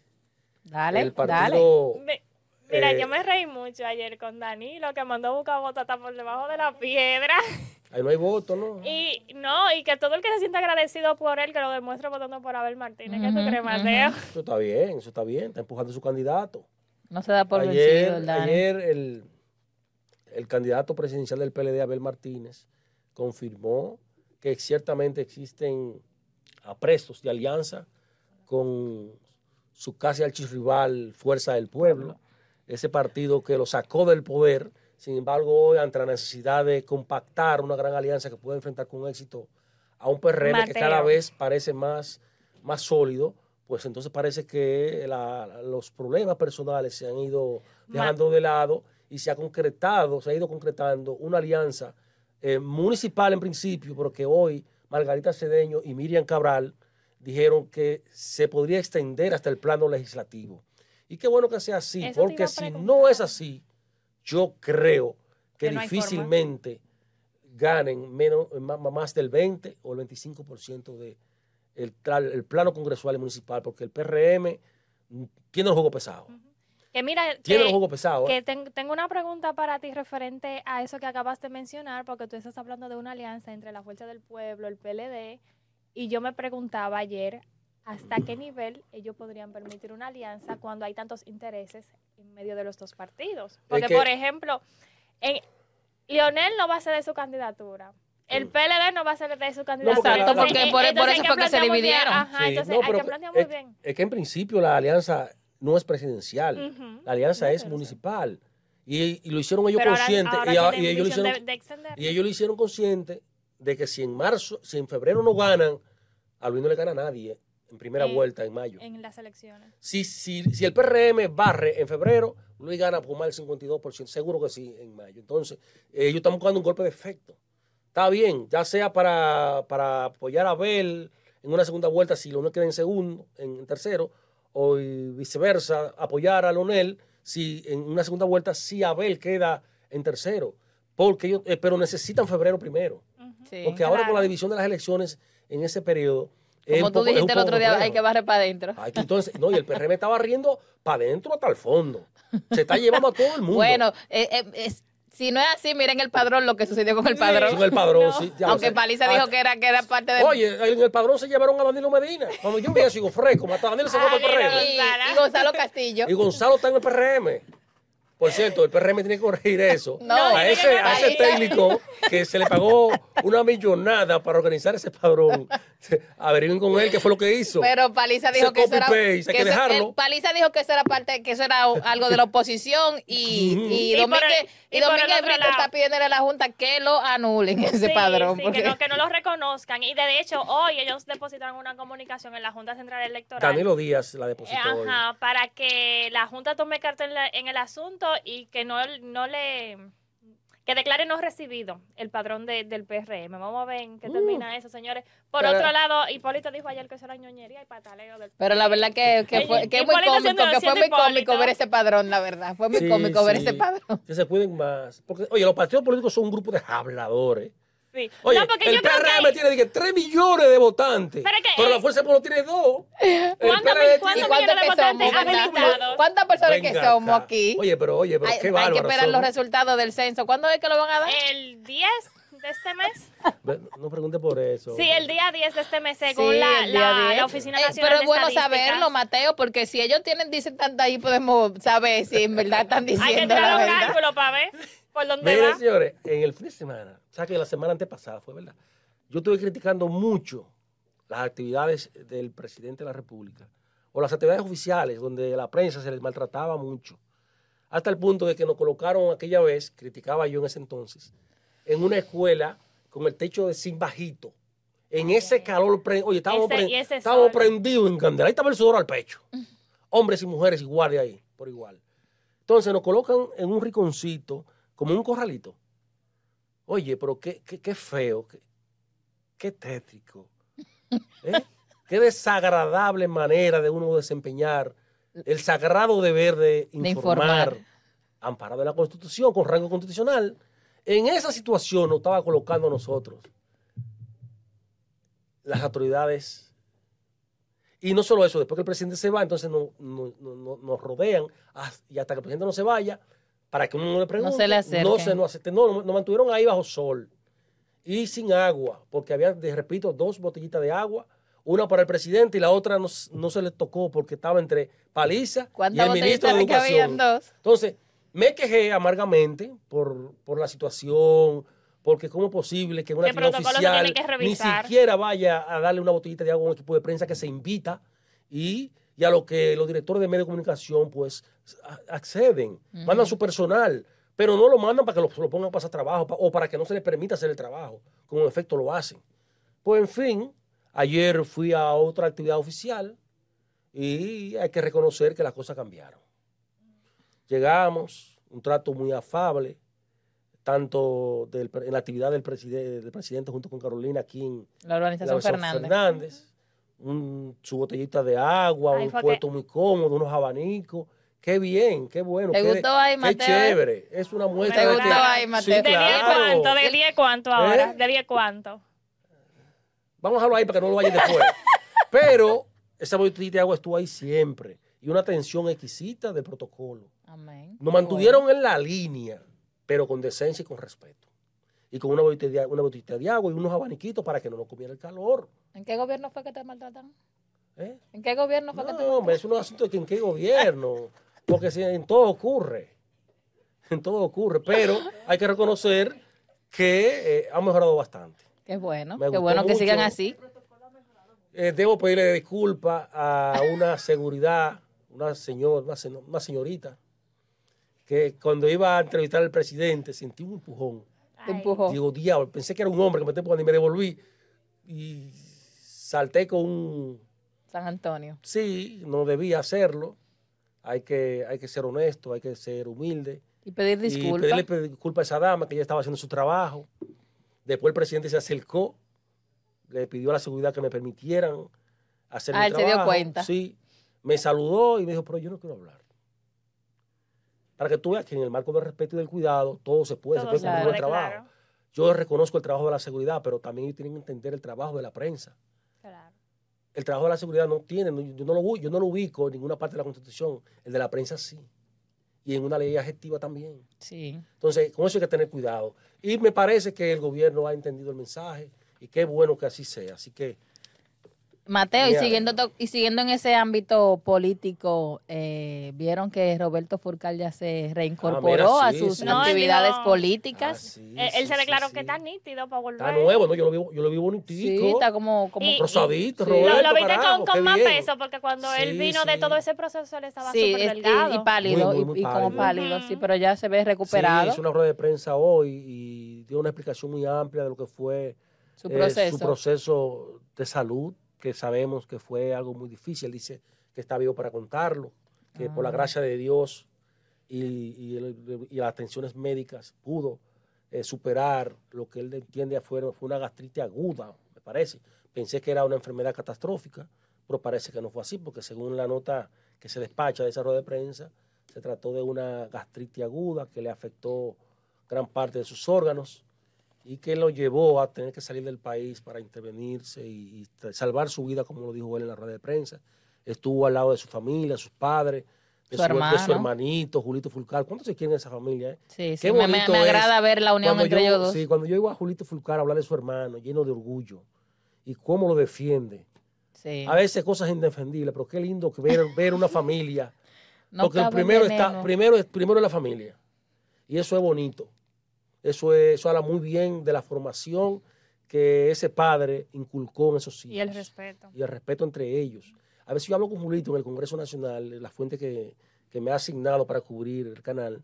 Speaker 3: Dale,
Speaker 1: el
Speaker 3: dale.
Speaker 2: Me- mira,
Speaker 1: Eh,
Speaker 2: yo me reí mucho ayer con Danilo, que mandó a buscar botata por debajo de la piedra.
Speaker 1: Ahí no hay voto, ¿no?
Speaker 2: Y no, y que todo el que se sienta agradecido por él, que lo demuestre votando por Abel Martínez. ¿Qué tú
Speaker 3: Ujú,
Speaker 2: crees, Mateo?
Speaker 1: Eso está bien, eso está bien. Está empujando a su candidato.
Speaker 3: No se da por
Speaker 1: ayer
Speaker 3: vencido el Dani.
Speaker 1: ayer el, el candidato presidencial del PLD, Abel Martínez, confirmó que ciertamente existen aprestos de alianza con su casi archirrival Fuerza del Pueblo, ese partido que lo sacó del poder. Sin embargo, hoy, ante la necesidad de compactar una gran alianza que pueda enfrentar con éxito a un PRM que cada vez parece más, más sólido, pues entonces parece que la- los problemas personales se han ido dejando de lado y se ha concretado, se ha ido concretando una alianza eh, municipal en principio, pero que hoy Margarita Cedeño y Miriam Cabral dijeron que se podría extender hasta el plano legislativo. Y qué bueno que sea así,
Speaker 2: Eso
Speaker 1: porque si no es así, yo creo que,
Speaker 2: no
Speaker 1: difícilmente ganen menos, más del 20 o el 25% de el, tra- el plano congresual y municipal, porque el PRM tiene el juego pesado.
Speaker 2: Que mira, que-
Speaker 1: pesado. ¿eh?
Speaker 2: Que ten- tengo una pregunta para ti referente a eso que acabas de mencionar, porque tú estás hablando de una alianza entre la Fuerza del Pueblo, el PLD, y yo me preguntaba ayer hasta qué nivel ellos podrían permitir una alianza cuando hay tantos intereses en medio de los dos partidos. Porque,
Speaker 1: que-
Speaker 2: por ejemplo, en, Lionel no va a ser de su candidatura. El PLD no va a ser de su candidatura.
Speaker 1: porque la-
Speaker 3: Exacto,
Speaker 1: la-
Speaker 3: porque por- eso fue que se
Speaker 2: bien.
Speaker 3: dividieron.
Speaker 2: Ajá,
Speaker 1: Sí,
Speaker 2: entonces
Speaker 1: no,
Speaker 2: hay que plantear muy
Speaker 1: es,
Speaker 2: bien.
Speaker 1: es que en principio la alianza no es presidencial, la alianza
Speaker 2: No,
Speaker 1: es municipal. Y, y lo hicieron ellos conscientes. y, ellos lo hicieron,
Speaker 2: de- de
Speaker 1: y ellos lo hicieron consciente de que si en marzo, si en febrero no ganan, a Luis no le gana a nadie en primera vuelta en mayo.
Speaker 2: en las elecciones.
Speaker 1: Si, si, si el PRM barre en febrero, Luis gana por más del 52%, seguro que sí, en mayo. Entonces, eh, ellos están buscando un golpe de efecto. Está bien, ya sea para, para apoyar a Abel en una segunda vuelta, si Leonel queda en segundo, en tercero, o y viceversa, apoyar a Leonel, si en una segunda vuelta, si Abel queda en tercero. Porque ellos, eh, pero necesitan febrero primero.
Speaker 3: Sí.
Speaker 1: Porque ahora con la división de las elecciones en ese periodo.
Speaker 3: Como tú
Speaker 1: poco-
Speaker 3: dijiste el otro día, hay que barrer para adentro.
Speaker 1: Entonces, no, y el PRM estaba riendo para adentro hasta el fondo. Se está llevando a todo el mundo.
Speaker 3: Bueno, eh, eh, es- si no es así, miren el padrón, lo que sucedió con el
Speaker 1: Sí,
Speaker 3: padrón.
Speaker 1: con el padrón,
Speaker 2: No.
Speaker 1: sí. ya,
Speaker 3: Aunque Paliza dijo
Speaker 1: ah,
Speaker 3: que era, que era parte de...
Speaker 1: Oye, en el padrón se llevaron a Danilo Medina. Cuando yo vi eso, digo, fresco, hasta Danilo se fue
Speaker 2: Danilo.
Speaker 1: PRM.
Speaker 3: y
Speaker 2: Gonzalo
Speaker 3: Castillo.
Speaker 1: Y Gonzalo está en el PRM. Por cierto, el PRM tiene que corregir eso.
Speaker 3: No,
Speaker 1: a, ese, a ese técnico que se le pagó una millonada para organizar ese padrón. Averigüen con él qué fue lo que hizo.
Speaker 3: Pero Paliza dijo que eso era,
Speaker 1: que dejarlo.
Speaker 3: el- Paliza dijo que eso era parte, que eso era algo de la oposición y, y
Speaker 2: Y
Speaker 3: Domínguez, y
Speaker 2: y
Speaker 3: Domínguez Brito está pidiéndole a la Junta que lo anulen ese
Speaker 2: Sí,
Speaker 3: padrón.
Speaker 2: sí,
Speaker 3: porque-
Speaker 2: que, no, que no lo reconozcan. Y de hecho, hoy ellos depositaron una comunicación en la Junta Central Electoral.
Speaker 1: Danilo Díaz la
Speaker 2: Eh,
Speaker 1: depositó. hoy.
Speaker 2: Ajá, para que la Junta tome carta en, la- en el asunto y que no, no le que declare no recibido el padrón de- del PRM. Vamos a ver en qué
Speaker 1: Uh.
Speaker 2: termina eso, señores. Por
Speaker 3: Pero-
Speaker 2: otro lado, Hipólito dijo ayer que eso era ñoñería y pataleo del
Speaker 3: Pero la verdad que, que fue, que es muy cómico,
Speaker 2: siendo-
Speaker 3: que fue muy cómico ver ese padrón, la verdad. Fue muy
Speaker 1: Sí,
Speaker 3: cómico ver
Speaker 1: sí.
Speaker 3: ese padrón.
Speaker 1: Que se cuiden más. Porque, oye, los partidos políticos son un grupo de habladores.
Speaker 2: Sí.
Speaker 1: Oye,
Speaker 2: no, porque
Speaker 1: el
Speaker 2: yo creo
Speaker 1: PRM
Speaker 2: que...
Speaker 1: tiene dije, 3 millones de votantes.
Speaker 2: Pero que,
Speaker 1: pero
Speaker 2: eh,
Speaker 1: la Fuerza del Pueblo tiene 2. El
Speaker 2: ¿Cuántos
Speaker 1: PRD
Speaker 2: mil- cuántos
Speaker 3: ¿Y
Speaker 1: tiene-
Speaker 3: cuántos
Speaker 2: millones de
Speaker 3: que
Speaker 2: votantes habilitados?
Speaker 3: ¿Cuántas personas que somos
Speaker 1: acá.
Speaker 3: aquí?
Speaker 1: Oye, pero oye, pero
Speaker 3: hay,
Speaker 1: qué
Speaker 3: hay
Speaker 1: bárbaro.
Speaker 3: que esperar los resultados del censo. ¿Cuándo es que lo van a dar?
Speaker 2: El 10 de este mes.
Speaker 1: No pregunte por eso.
Speaker 2: Sí, el día 10 de este mes, según
Speaker 3: Sí,
Speaker 2: la, la-
Speaker 3: 10.
Speaker 2: la Oficina
Speaker 3: Eh,
Speaker 2: Nacional
Speaker 3: Pero
Speaker 2: de
Speaker 3: es bueno saberlo, Mateo, porque si ellos tienen, dicen tanto ahí, podemos saber si en verdad están
Speaker 2: Hay que
Speaker 3: diciendo la
Speaker 2: tirar un
Speaker 3: verdad.
Speaker 2: cálculo para ver por dónde
Speaker 1: Miren,
Speaker 2: va.
Speaker 1: señores, en el fin de semana, o sea que la semana antepasada fue verdad. Yo estuve criticando mucho las actividades del presidente de la República o las actividades oficiales donde la prensa se les maltrataba mucho. Hasta el punto de que nos colocaron aquella vez, criticaba yo en ese entonces, en una escuela con el techo de sin bajito. En ese calor, oye, estábamos,
Speaker 2: Ese-
Speaker 1: pre- estábamos prendidos en candela. Ahí estaba el sudor al pecho. Hombres y mujeres igual de ahí, por igual. Entonces nos colocan en un riconcito, como un corralito. Oye, pero qué, qué, qué feo, qué, qué tétrico. ¿eh? Qué desagradable manera de uno desempeñar el sagrado deber de informar,
Speaker 3: informar.
Speaker 1: amparado en la Constitución, con rango constitucional. En esa situación nos estaba colocando a nosotros las autoridades. Y no solo eso, después que el presidente se va, entonces no- no- no- no- nos rodean as- y hasta que el presidente no se vaya, para que uno no le pregunte,
Speaker 3: se le acerque.
Speaker 1: no se nos acepte. No, nos mantuvieron ahí bajo sol y sin agua, porque había, te repito, dos botellitas de agua, una para el presidente y la otra no, no se le tocó porque estaba entre Paliza y
Speaker 3: ¿Cuántas
Speaker 1: el ministro de Educación.
Speaker 3: dos?
Speaker 1: Entonces, me quejé amargamente por, por la situación, porque cómo es posible que una
Speaker 2: ¿Qué
Speaker 1: actividad
Speaker 2: protocolo se
Speaker 1: oficial
Speaker 2: tiene que
Speaker 1: ni siquiera vaya a darle una botellita de agua a un equipo de prensa que se invita y, y a lo que los directores de medios de comunicación pues acceden, mandan su personal, pero no lo mandan para que lo, lo pongan a pasar trabajo pa- o para que no se les permita hacer el trabajo, como en efecto lo hacen. Pues en fin, ayer fui a otra actividad oficial y hay que reconocer que las cosas cambiaron. Llegamos, un trato muy afable, tanto del en la actividad del, preside- del presidente junto con Carolina aquí en
Speaker 3: La
Speaker 1: la
Speaker 3: organización
Speaker 1: Universidad
Speaker 3: Fernández.
Speaker 1: Un- su botellita de agua,
Speaker 2: Ay,
Speaker 1: un
Speaker 2: que-
Speaker 1: puesto muy cómodo, unos abanicos. Qué bien, qué bueno.
Speaker 3: ¿Te
Speaker 1: qué,
Speaker 3: gustó ahí,
Speaker 1: qué
Speaker 3: Mateo?
Speaker 1: chévere. Es una muestra
Speaker 2: ¿Te
Speaker 1: de
Speaker 2: gustó
Speaker 1: que...
Speaker 3: ahí, Mateo?
Speaker 1: Sí,
Speaker 2: ¿De 10
Speaker 1: claro.
Speaker 2: cuánto? ¿De 10 cuánto ahora?
Speaker 1: ¿Eh?
Speaker 2: ¿De 10 cuánto?
Speaker 1: Vamos a dejarlo ahí para que no lo vayan después. Pero esa botellita de agua estuvo ahí siempre. Y una atención exquisita del protocolo.
Speaker 3: Amén.
Speaker 1: Nos mantuvieron en la línea, pero con decencia y con respeto. Y con una botellita de, una botellita de agua y unos abaniquitos para que no nos comiera el calor.
Speaker 3: ¿En qué gobierno fue que te maltratan?
Speaker 1: ¿eh?
Speaker 3: ¿En qué gobierno fue que te
Speaker 1: No,
Speaker 3: maltratan?
Speaker 1: hombre, es un asunto de que en qué gobierno. Porque si en todo ocurre. En todo ocurre. Pero hay que reconocer que eh, ha mejorado bastante.
Speaker 3: Qué bueno, qué bueno que sigan así.
Speaker 1: Eh, debo pedirle disculpas a una seguridad, una, señor, una, se- una señorita, que cuando iba a entrevistar al presidente sentí un empujón.
Speaker 3: Te
Speaker 2: Ay.
Speaker 3: empujó.
Speaker 1: Digo, diablo, pensé que era un hombre que me empujando y me devolví. Y salté con un...
Speaker 3: San Antonio.
Speaker 1: Sí, no debía hacerlo. Hay que, hay que ser honesto, hay que ser humilde.
Speaker 3: Y pedir
Speaker 1: Y
Speaker 3: disculpas.
Speaker 1: pedirle pe- disculpas a esa dama que ella estaba haciendo su trabajo. Después el presidente se acercó, le pidió a la seguridad que me permitieran hacer
Speaker 3: Ah,
Speaker 1: mi
Speaker 3: él se dio cuenta.
Speaker 1: Sí, me saludó y me dijo, pero yo no quiero hablar. Para que tú veas que en el marco del respeto y del cuidado, todo se puede,
Speaker 2: Todo
Speaker 1: se puede cumplir el trabajo.
Speaker 2: claro.
Speaker 1: Yo reconozco el trabajo de la seguridad, pero también tienen que entender el trabajo de la prensa. El trabajo de la seguridad no tiene, yo no lo, yo no lo ubico en ninguna parte de la Constitución. El de la prensa sí. Y en una ley adjetiva también.
Speaker 3: Sí.
Speaker 1: Entonces, con eso hay que tener cuidado. Y me parece que el gobierno ha entendido el mensaje y qué bueno que así sea. Así que,
Speaker 3: Mateo, y siguiendo, to- y siguiendo en ese ámbito político, eh, vieron que Roberto Furcal ya se reincorporó
Speaker 1: Ah, mira,
Speaker 3: a sus
Speaker 1: sí.
Speaker 2: No, él
Speaker 3: actividades
Speaker 1: ah,
Speaker 3: políticas.
Speaker 1: sí,
Speaker 2: Él, él
Speaker 1: sí,
Speaker 2: se declaró
Speaker 1: sí,
Speaker 2: que
Speaker 1: sí.
Speaker 2: está nítido para volver.
Speaker 1: Está nuevo, ¿no? Yo lo vi, yo lo vi
Speaker 3: Sí, está como, como
Speaker 2: Y-
Speaker 1: rosadito,
Speaker 3: Sí.
Speaker 2: Lo,
Speaker 1: Roberto,
Speaker 2: lo viste
Speaker 1: carajo,
Speaker 2: con, más
Speaker 1: bien.
Speaker 2: peso porque cuando él
Speaker 1: Sí,
Speaker 2: vino de todo ese proceso él estaba súper
Speaker 3: es-
Speaker 2: delgado.
Speaker 3: y, pálido,
Speaker 1: Muy, muy,
Speaker 3: y-
Speaker 1: muy
Speaker 3: y como
Speaker 1: pálido.
Speaker 3: sí, pero ya se ve
Speaker 1: Sí,
Speaker 3: recuperado
Speaker 1: hizo una rueda de prensa hoy y dio una explicación muy amplia de lo que fue
Speaker 3: su
Speaker 1: eh, su proceso de salud, que sabemos que fue algo muy difícil. Dice que está vivo para contarlo, que por la
Speaker 3: Ah.
Speaker 1: gracia de Dios y, y las atenciones médicas pudo eh, superar lo que él entiende fue, fue una gastritis aguda, me parece. Pensé que era una enfermedad catastrófica, pero parece que no fue así, porque según la nota que se despacha de esa rueda de prensa, se trató de una gastritis aguda que le afectó gran parte de sus órganos y que lo llevó a tener que salir del país para intervenirse y, y salvar su vida, como lo dijo él en la rueda de prensa. Estuvo al lado de su familia, sus padres, de
Speaker 3: Su
Speaker 1: su, de su
Speaker 3: hermano.
Speaker 1: hermanito, Julito Fulcar. ¿Cuántos se quieren en esa familia? eh?
Speaker 3: Sí,
Speaker 1: Qué
Speaker 3: sí, me, agrada ver la unión
Speaker 1: Cuando
Speaker 3: entre
Speaker 1: yo-
Speaker 3: ellos dos.
Speaker 1: Sí, cuando yo oigo a Julito Fulcar hablar de su hermano, lleno de orgullo, y cómo lo defiende.
Speaker 3: Sí.
Speaker 1: A veces cosas indefendibles, pero qué lindo que ver, ver una familia.
Speaker 3: No
Speaker 1: porque primero
Speaker 3: veneno.
Speaker 1: está, primero primero es la familia. Y eso es bonito. Eso, es, eso habla muy bien de la formación que ese padre inculcó en esos hijos.
Speaker 2: Y el respeto.
Speaker 1: Y el respeto entre ellos. A veces yo hablo con Julito en el Congreso Nacional, la fuente que, que me ha asignado para cubrir el canal.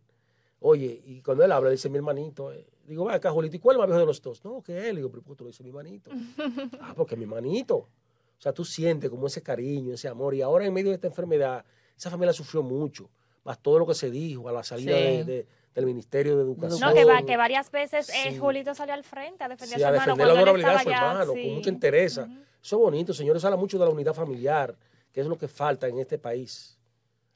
Speaker 1: Oye, y cuando él habla, dice mi hermanito. eh, digo, va acá, Julito, ¿y cuál es el más viejo de los dos? No, que él. Digo, pero ¿por qué tú lo dices mi hermanito? ah, porque mi hermanito. O sea, tú sientes como ese cariño, ese amor. Y ahora en medio de esta enfermedad, esa familia sufrió mucho. Más todo lo que se dijo a la salida
Speaker 3: Sí.
Speaker 1: de- de- del Ministerio de Educación.
Speaker 2: No, que, va- que varias veces eh,
Speaker 1: Sí.
Speaker 2: Julito salió al frente a defender
Speaker 1: Sí,
Speaker 2: a
Speaker 1: a
Speaker 2: su hermano
Speaker 1: defender la
Speaker 2: cuando él
Speaker 1: honorabilidad de su hermano,
Speaker 2: sí.
Speaker 1: con mucha entereza.
Speaker 2: Ujú.
Speaker 1: Eso es bonito, señores. Habla mucho de la unidad familiar, que es lo que falta en este país.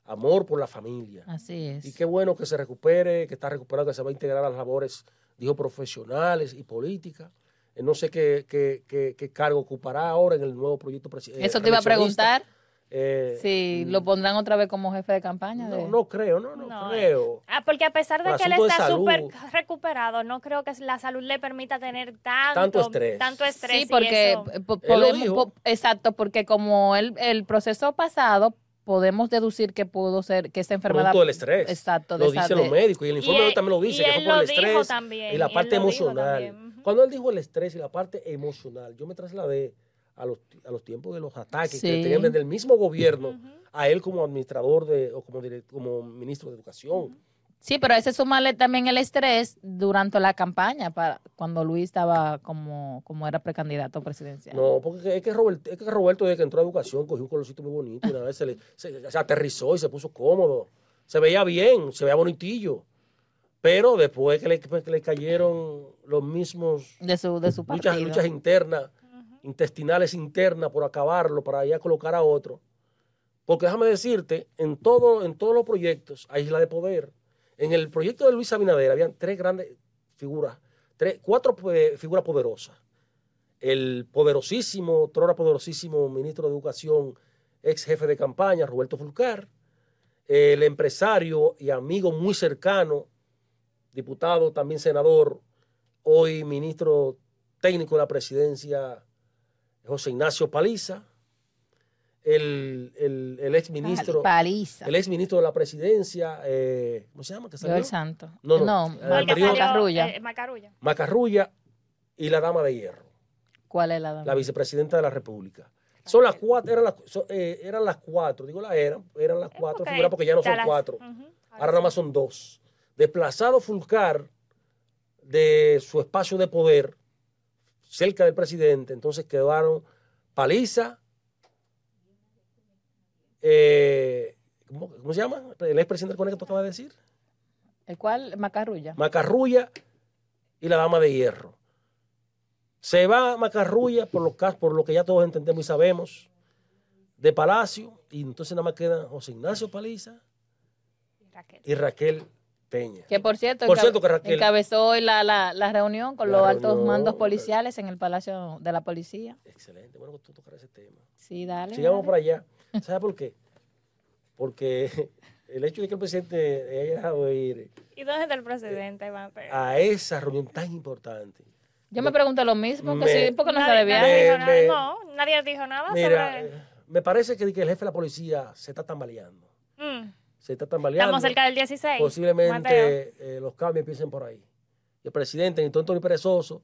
Speaker 1: Amor por la familia.
Speaker 3: Así es.
Speaker 1: Y qué bueno que se recupere, que está recuperado, que se va a integrar a las labores, dijo, profesionales y políticas. Eh, No sé qué, qué- qué- qué cargo ocupará ahora en el nuevo proyecto presidencial.
Speaker 3: Eso te iba a preguntar
Speaker 1: Eh,
Speaker 3: si lo pondrán otra vez como jefe de campaña.
Speaker 1: no,
Speaker 3: de-
Speaker 1: no creo, no, no,
Speaker 2: No,
Speaker 1: creo.
Speaker 2: Ah, porque a pesar de
Speaker 1: Por
Speaker 2: que él está súper recuperado, no creo que la salud le permita tener tanto,
Speaker 1: Tanto estrés.
Speaker 2: tanto estrés
Speaker 3: Sí,
Speaker 2: y
Speaker 3: porque eh, podemos, po- exacto, porque como el, el proceso pasado podemos deducir que pudo ser que esta enfermedad
Speaker 1: Producto del estrés.
Speaker 3: exacto
Speaker 1: Lo dicen los médicos y el informe
Speaker 2: Y él-
Speaker 1: también lo dice,
Speaker 2: y
Speaker 1: que fue por el estrés
Speaker 2: también,
Speaker 1: y la parte emocional. Cuando él dijo el estrés y la parte emocional, yo me trasladé a los, a los tiempos de los ataques que
Speaker 3: Sí.
Speaker 1: tenían desde el mismo gobierno a él como administrador de, o como, como ministro de Educación.
Speaker 3: Sí, pero a ese sumarle también el estrés durante la campaña para cuando Luis estaba como como era precandidato presidencial.
Speaker 1: No, porque es que, Roberto, es que Roberto desde que entró a Educación cogió un colorcito muy bonito y una vez se, le, se, se aterrizó y se puso cómodo. Se veía bien, se veía bonitillo. Pero después que le, que le cayeron los mismos
Speaker 3: De su de su partido.
Speaker 1: luchas, luchas internas, intestinales internas por acabarlo, para ya colocar a otro. Porque déjame decirte, en, todo, en todos los proyectos hay isla de poder. En el proyecto de Luis Abinader habían tres grandes figuras, tres, cuatro eh, figuras poderosas. El poderosísimo, trora poderosísimo ministro de Educación, ex jefe de campaña, Roberto Fulcar. El empresario y amigo muy cercano, diputado, también senador, hoy ministro técnico de la presidencia, José Ignacio Paliza, el, el, el ex ministro,
Speaker 3: Paliza.
Speaker 1: el ex ministro de la presidencia, eh, ¿cómo se llama? ¿Que salió?
Speaker 3: Joel Santo.
Speaker 1: No, no, anterior-
Speaker 2: salió,
Speaker 3: Macarrulla.
Speaker 2: eh, Macarrulla.
Speaker 1: Macarrulla y la dama de hierro,
Speaker 3: ¿Cuál es la dama?
Speaker 1: la vicepresidenta de la República. Son las cuatro, eran las, son, eh, eran las cuatro, digo la eran, eran las cuatro figuras porque ya no son
Speaker 2: las-
Speaker 1: cuatro. Ahora nada más son dos. Desplazado Fulcar de su espacio de poder cerca del presidente, entonces quedaron Paliza, eh, ¿cómo, cómo se llama? El expresidente del CONE que tú acabas de decir.
Speaker 3: ¿El cual? Macarrulla.
Speaker 1: Macarrulla y la dama de hierro. Se va Macarrulla por, los, por lo que ya todos entendemos y sabemos de Palacio y entonces nada más quedan José Ignacio Paliza
Speaker 2: Raquel.
Speaker 1: y Raquel Peña.
Speaker 3: Que por cierto,
Speaker 1: Por
Speaker 3: encabe-
Speaker 1: cierto que Raquel-
Speaker 3: encabezó hoy la, la, la reunión con
Speaker 1: La
Speaker 3: los altos mandos policiales en el Palacio de la Policía.
Speaker 1: Excelente, bueno que tú tocas ese tema.
Speaker 3: Sí, dale.
Speaker 1: Sigamos
Speaker 3: dale.
Speaker 1: por allá. ¿Sabes por qué? Porque el hecho de que el presidente haya dejado ir
Speaker 2: ¿Y dónde está el presidente, Mateo?
Speaker 1: a esa reunión tan importante.
Speaker 3: Yo me pregunto lo mismo, que
Speaker 1: Me-
Speaker 3: sí, porque no está
Speaker 2: nadie,
Speaker 3: de
Speaker 2: nadie
Speaker 3: viaje.
Speaker 2: dijo
Speaker 1: Me-
Speaker 2: nada.
Speaker 1: me-
Speaker 2: no, nadie dijo nada
Speaker 1: Mira,
Speaker 2: sobre...
Speaker 1: me parece que, que el jefe de la policía se está tambaleando.
Speaker 2: Mm,
Speaker 1: Se está tambaleando.
Speaker 2: Estamos cerca del 16. Mateo.
Speaker 1: Posiblemente eh, los cambios empiecen por ahí. Y el presidente, ni tonto ni perezoso,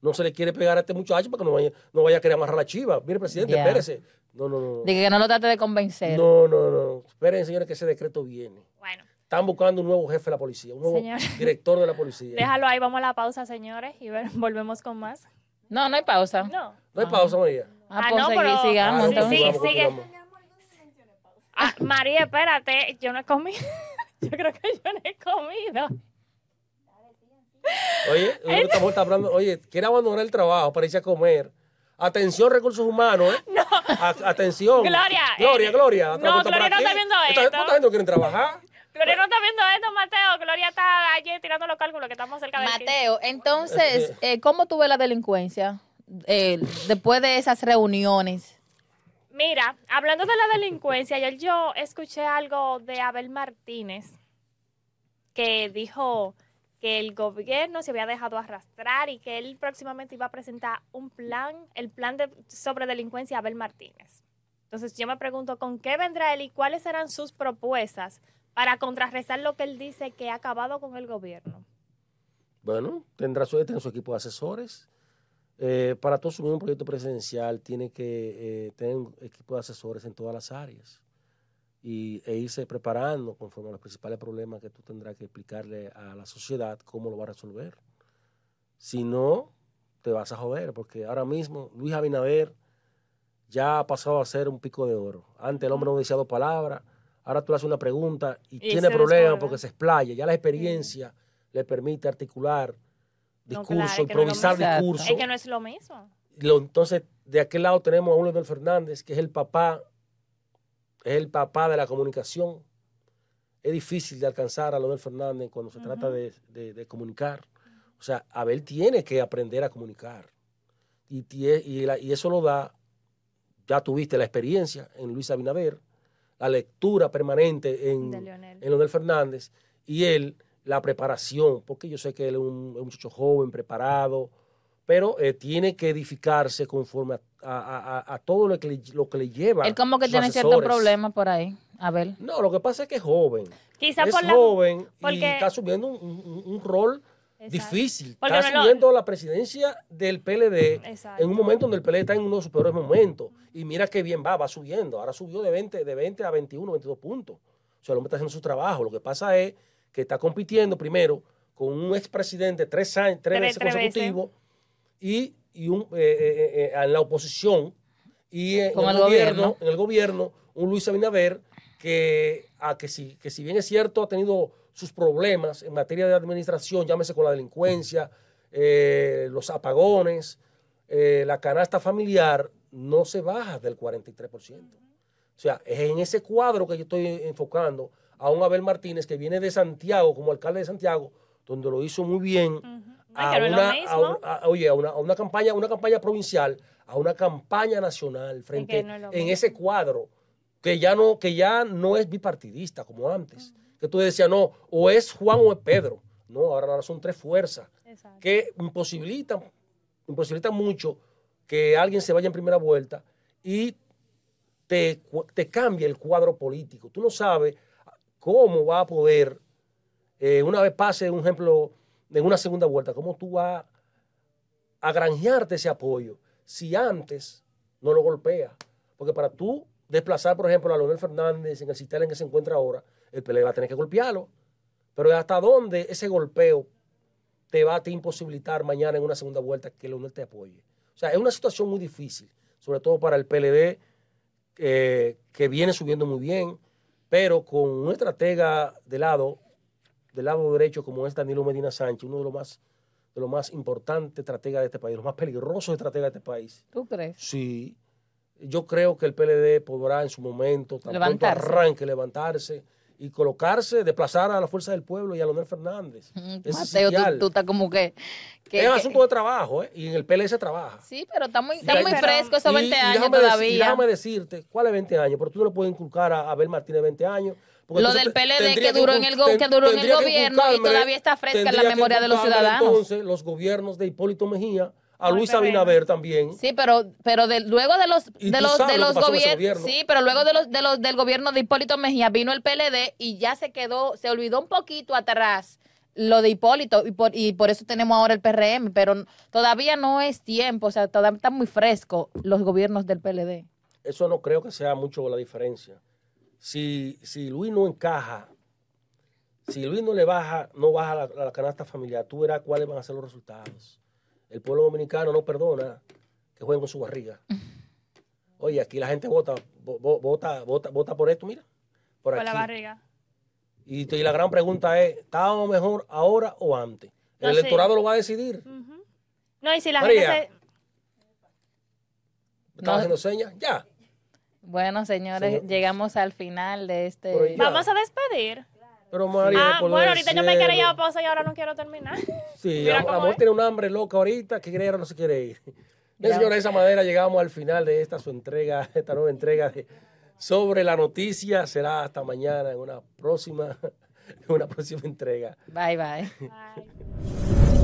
Speaker 1: no se le quiere pegar a este muchacho para que no vaya, no vaya a querer amarrar la chiva. Mire, presidente,
Speaker 3: Ya.
Speaker 1: espérese. No, no, no.
Speaker 3: Dije que no lo trate de convencer.
Speaker 1: No, no, no. Esperen, señores, que ese decreto viene.
Speaker 2: Bueno,
Speaker 1: Están buscando un nuevo jefe de la policía, un nuevo director de la policía.
Speaker 2: déjalo ahí, vamos a la pausa, señores, y volvemos con más.
Speaker 3: No, no hay pausa.
Speaker 2: No.
Speaker 1: No hay pausa, María.
Speaker 3: Ah,
Speaker 2: Ah,
Speaker 3: pues
Speaker 2: no,
Speaker 3: seguí-
Speaker 2: pero-
Speaker 3: sigamos.
Speaker 1: Ah,
Speaker 2: sí,
Speaker 3: entonces.
Speaker 2: sí,
Speaker 1: continuamos,
Speaker 2: sigue. Ah, María, espérate, yo no he comido. Yo creo que yo no he comido.
Speaker 1: Oye, uno estamos está hablando, oye, quiere abandonar el trabajo para irse a comer. Atención, recursos humanos, ¿eh? A- atención.
Speaker 2: Gloria,
Speaker 1: Gloria,
Speaker 2: eh,
Speaker 1: Gloria.
Speaker 2: no,
Speaker 1: ¿otra vuelta
Speaker 2: Gloria no está viendo
Speaker 1: Esta-
Speaker 2: esto.
Speaker 1: ¿Cuánta gente no quieren trabajar?
Speaker 2: Gloria no está viendo esto, Mateo. Gloria está ayer tirando los cálculos que estamos cerca de
Speaker 3: Mateo, entonces, eh, ¿cómo tú ves la delincuencia eh, después de esas reuniones?
Speaker 2: Mira, hablando de la delincuencia, ayer yo escuché algo de Abel Martínez que dijo que el gobierno se había dejado arrastrar y que él próximamente iba a presentar un plan, el plan de, sobre delincuencia Abel Martínez. Entonces yo me pregunto, ¿con qué vendrá él y cuáles serán sus propuestas para contrarrestar lo que él dice que ha acabado con el gobierno?
Speaker 1: Bueno, tendrá su, tendrá su equipo de asesores. Eh, para todo asumir un proyecto presidencial tiene que eh, tener un equipo de asesores en todas las áreas y, e irse preparando conforme a los principales problemas que tú tendrás que explicarle a la sociedad cómo lo va a resolver. Si no, te vas a joder, porque ahora mismo Luis Abinader ya ha pasado a ser un pico de oro. Antes el hombre no decía dos palabras, ahora tú le haces una pregunta y,
Speaker 2: Y
Speaker 1: tiene problemas porque se explaya. Ya la experiencia le permite articular discurso,
Speaker 2: no
Speaker 1: improvisar discurso.
Speaker 2: Es que no es lo mismo.
Speaker 1: Lo- entonces, de aquel lado tenemos a un Leonel Fernández, que es el papá, es el papá de la comunicación. Es difícil de alcanzar a Leonel Fernández cuando se trata de, de- de comunicar. O sea, Abel tiene que aprender a comunicar. Y, y, la- y eso lo da, ya tuviste la experiencia en Luis Abinader, la lectura permanente en,
Speaker 2: De Leonel.
Speaker 1: en Leonel Fernández y él la preparación, porque yo sé que él es un, un muchacho joven, preparado, pero eh, tiene que edificarse conforme a, a- a- a todo lo que, le, lo que le lleva.
Speaker 3: Él como que tiene ciertos problemas por ahí. A ver.
Speaker 1: No, lo que pasa es que es joven.
Speaker 2: Quizá
Speaker 1: es
Speaker 2: por la...
Speaker 1: joven y
Speaker 2: porque-
Speaker 1: está asumiendo un, un- un rol
Speaker 2: Exacto.
Speaker 1: difícil.
Speaker 2: Porque
Speaker 1: está
Speaker 2: no lo-
Speaker 1: asumiendo la presidencia del PLD
Speaker 2: Exacto.
Speaker 1: en un momento donde el PLD está en uno de sus peores momentos. Y mira qué bien va, va subiendo. Ahora subió de 20, de 20 a 21, 22 puntos. O sea, el hombre está haciendo su trabajo. Lo que pasa es que está compitiendo primero con un expresidente tres años, tres, veces consecutivos y, y un, eh, eh, eh, en la oposición y en el,
Speaker 3: el
Speaker 1: gobierno,
Speaker 3: gobierno.
Speaker 1: en el gobierno, un Luis Abinader que, a que, si, que si bien es cierto ha tenido sus problemas en materia de administración, llámese con la delincuencia, los apagones, la canasta familiar, no se baja del 43%. O sea, es en ese cuadro que yo estoy enfocando a un Abel Martínez que viene de Santiago, como alcalde de Santiago, donde lo hizo muy bien, a
Speaker 2: no
Speaker 1: una,
Speaker 2: mismo.
Speaker 1: a un- a- oye, a una, a una campaña, una campaña provincial, a una campaña nacional frente
Speaker 2: no
Speaker 1: en ese cuadro que ya no, que ya no es bipartidista como antes. Que tú decías, no, o es Juan o es Pedro. No, ahora, son tres fuerzas
Speaker 2: Exacto.
Speaker 1: que imposibilitan, imposibilitan mucho que alguien se vaya en primera vuelta y te, te cambia el cuadro político. Tú no sabes cómo va a poder, eh, una vez pase, un ejemplo, en una segunda vuelta, cómo tú vas a granjearte ese apoyo si antes no lo golpea. Porque para tú desplazar, por ejemplo, a Leonel Fernández en el sistema en que se encuentra ahora, el PLD va a tener que golpearlo. Pero hasta dónde ese golpeo te va a te imposibilitar mañana en una segunda vuelta que Leonel te apoye. O sea, es una situación muy difícil, sobre todo para el PLD, eh, que viene subiendo muy bien, pero con un estratega de lado, del lado derecho, como es Danilo Medina Sánchez, uno de los más, de los más importantes estrategas de este país, los más peligrosos estrategas de este país.
Speaker 3: ¿Tú crees?
Speaker 1: Sí, yo creo que el PLD podrá en su momento, tan pronto
Speaker 3: Levantarse.
Speaker 1: arranque, levantarse y colocarse, desplazar a la Fuerza del Pueblo y a Leonel Fernández.
Speaker 3: Mateo, tú, tú estás como que... que-
Speaker 1: es un asunto de trabajo, ¿eh? Y en el PLD se trabaja.
Speaker 3: Sí, pero está muy, está muy fresco esos
Speaker 1: Y-
Speaker 3: 20
Speaker 1: y
Speaker 3: años
Speaker 1: déjame dec- y
Speaker 3: todavía.
Speaker 1: déjame decirte, ¿cuál es 20 años? Pero tú no le puedes inculcar a Abel Martínez 20 años. porque
Speaker 3: Lo del PLD que duró en el go- que duró en el gobierno y todavía está fresca en la memoria de los ciudadanos.
Speaker 1: Entonces, los gobiernos de Hipólito Mejía, a Luis. Abinader también.
Speaker 3: Sí, pero, pero de- luego de los, de los, de los gobiernos,
Speaker 1: gobierno.
Speaker 3: sí, pero luego de los, de los, del gobierno de Hipólito Mejía vino el PLD y ya se quedó, se olvidó un poquito atrás lo de Hipólito y por, y por eso tenemos ahora el PRM, pero todavía no es tiempo, o sea, todavía están muy frescos los gobiernos del PLD.
Speaker 1: Eso no creo que sea mucho la diferencia. Si, si Luis no encaja, si Luis no le baja, no baja la, la canasta familiar, tú verás cuáles van a ser los resultados. El pueblo dominicano no perdona que jueguen con su barriga. Oye, aquí la gente vota, vo- vo- vota, vota, vota por esto, mira. Por
Speaker 2: Por la barriga.
Speaker 1: Y, y la gran pregunta es, ¿estábamos mejor ahora o antes? El
Speaker 2: No, sí.
Speaker 1: electorado lo va a decidir.
Speaker 2: No, y si la
Speaker 1: María.
Speaker 2: gente se...
Speaker 1: ¿Me estaba
Speaker 3: No.
Speaker 1: haciendo señas? Ya.
Speaker 3: Bueno, señores,
Speaker 1: Señor.
Speaker 3: llegamos al final de este...
Speaker 2: Vamos a despedir.
Speaker 1: Pero María,
Speaker 2: Ah,
Speaker 1: por
Speaker 2: bueno, ahorita yo me quería
Speaker 1: cielo.
Speaker 2: llevar pausa y ahora no quiero terminar.
Speaker 1: Sí,
Speaker 2: Mira
Speaker 1: amor tiene un hambre loca ahorita que quiere ir, no se quiere ir. Bien, señores, de esa manera llegamos al final de esta su entrega, esta nueva entrega de sobre la noticia. Será hasta mañana en una próxima, en una próxima entrega.
Speaker 3: Bye, bye.
Speaker 2: Ay.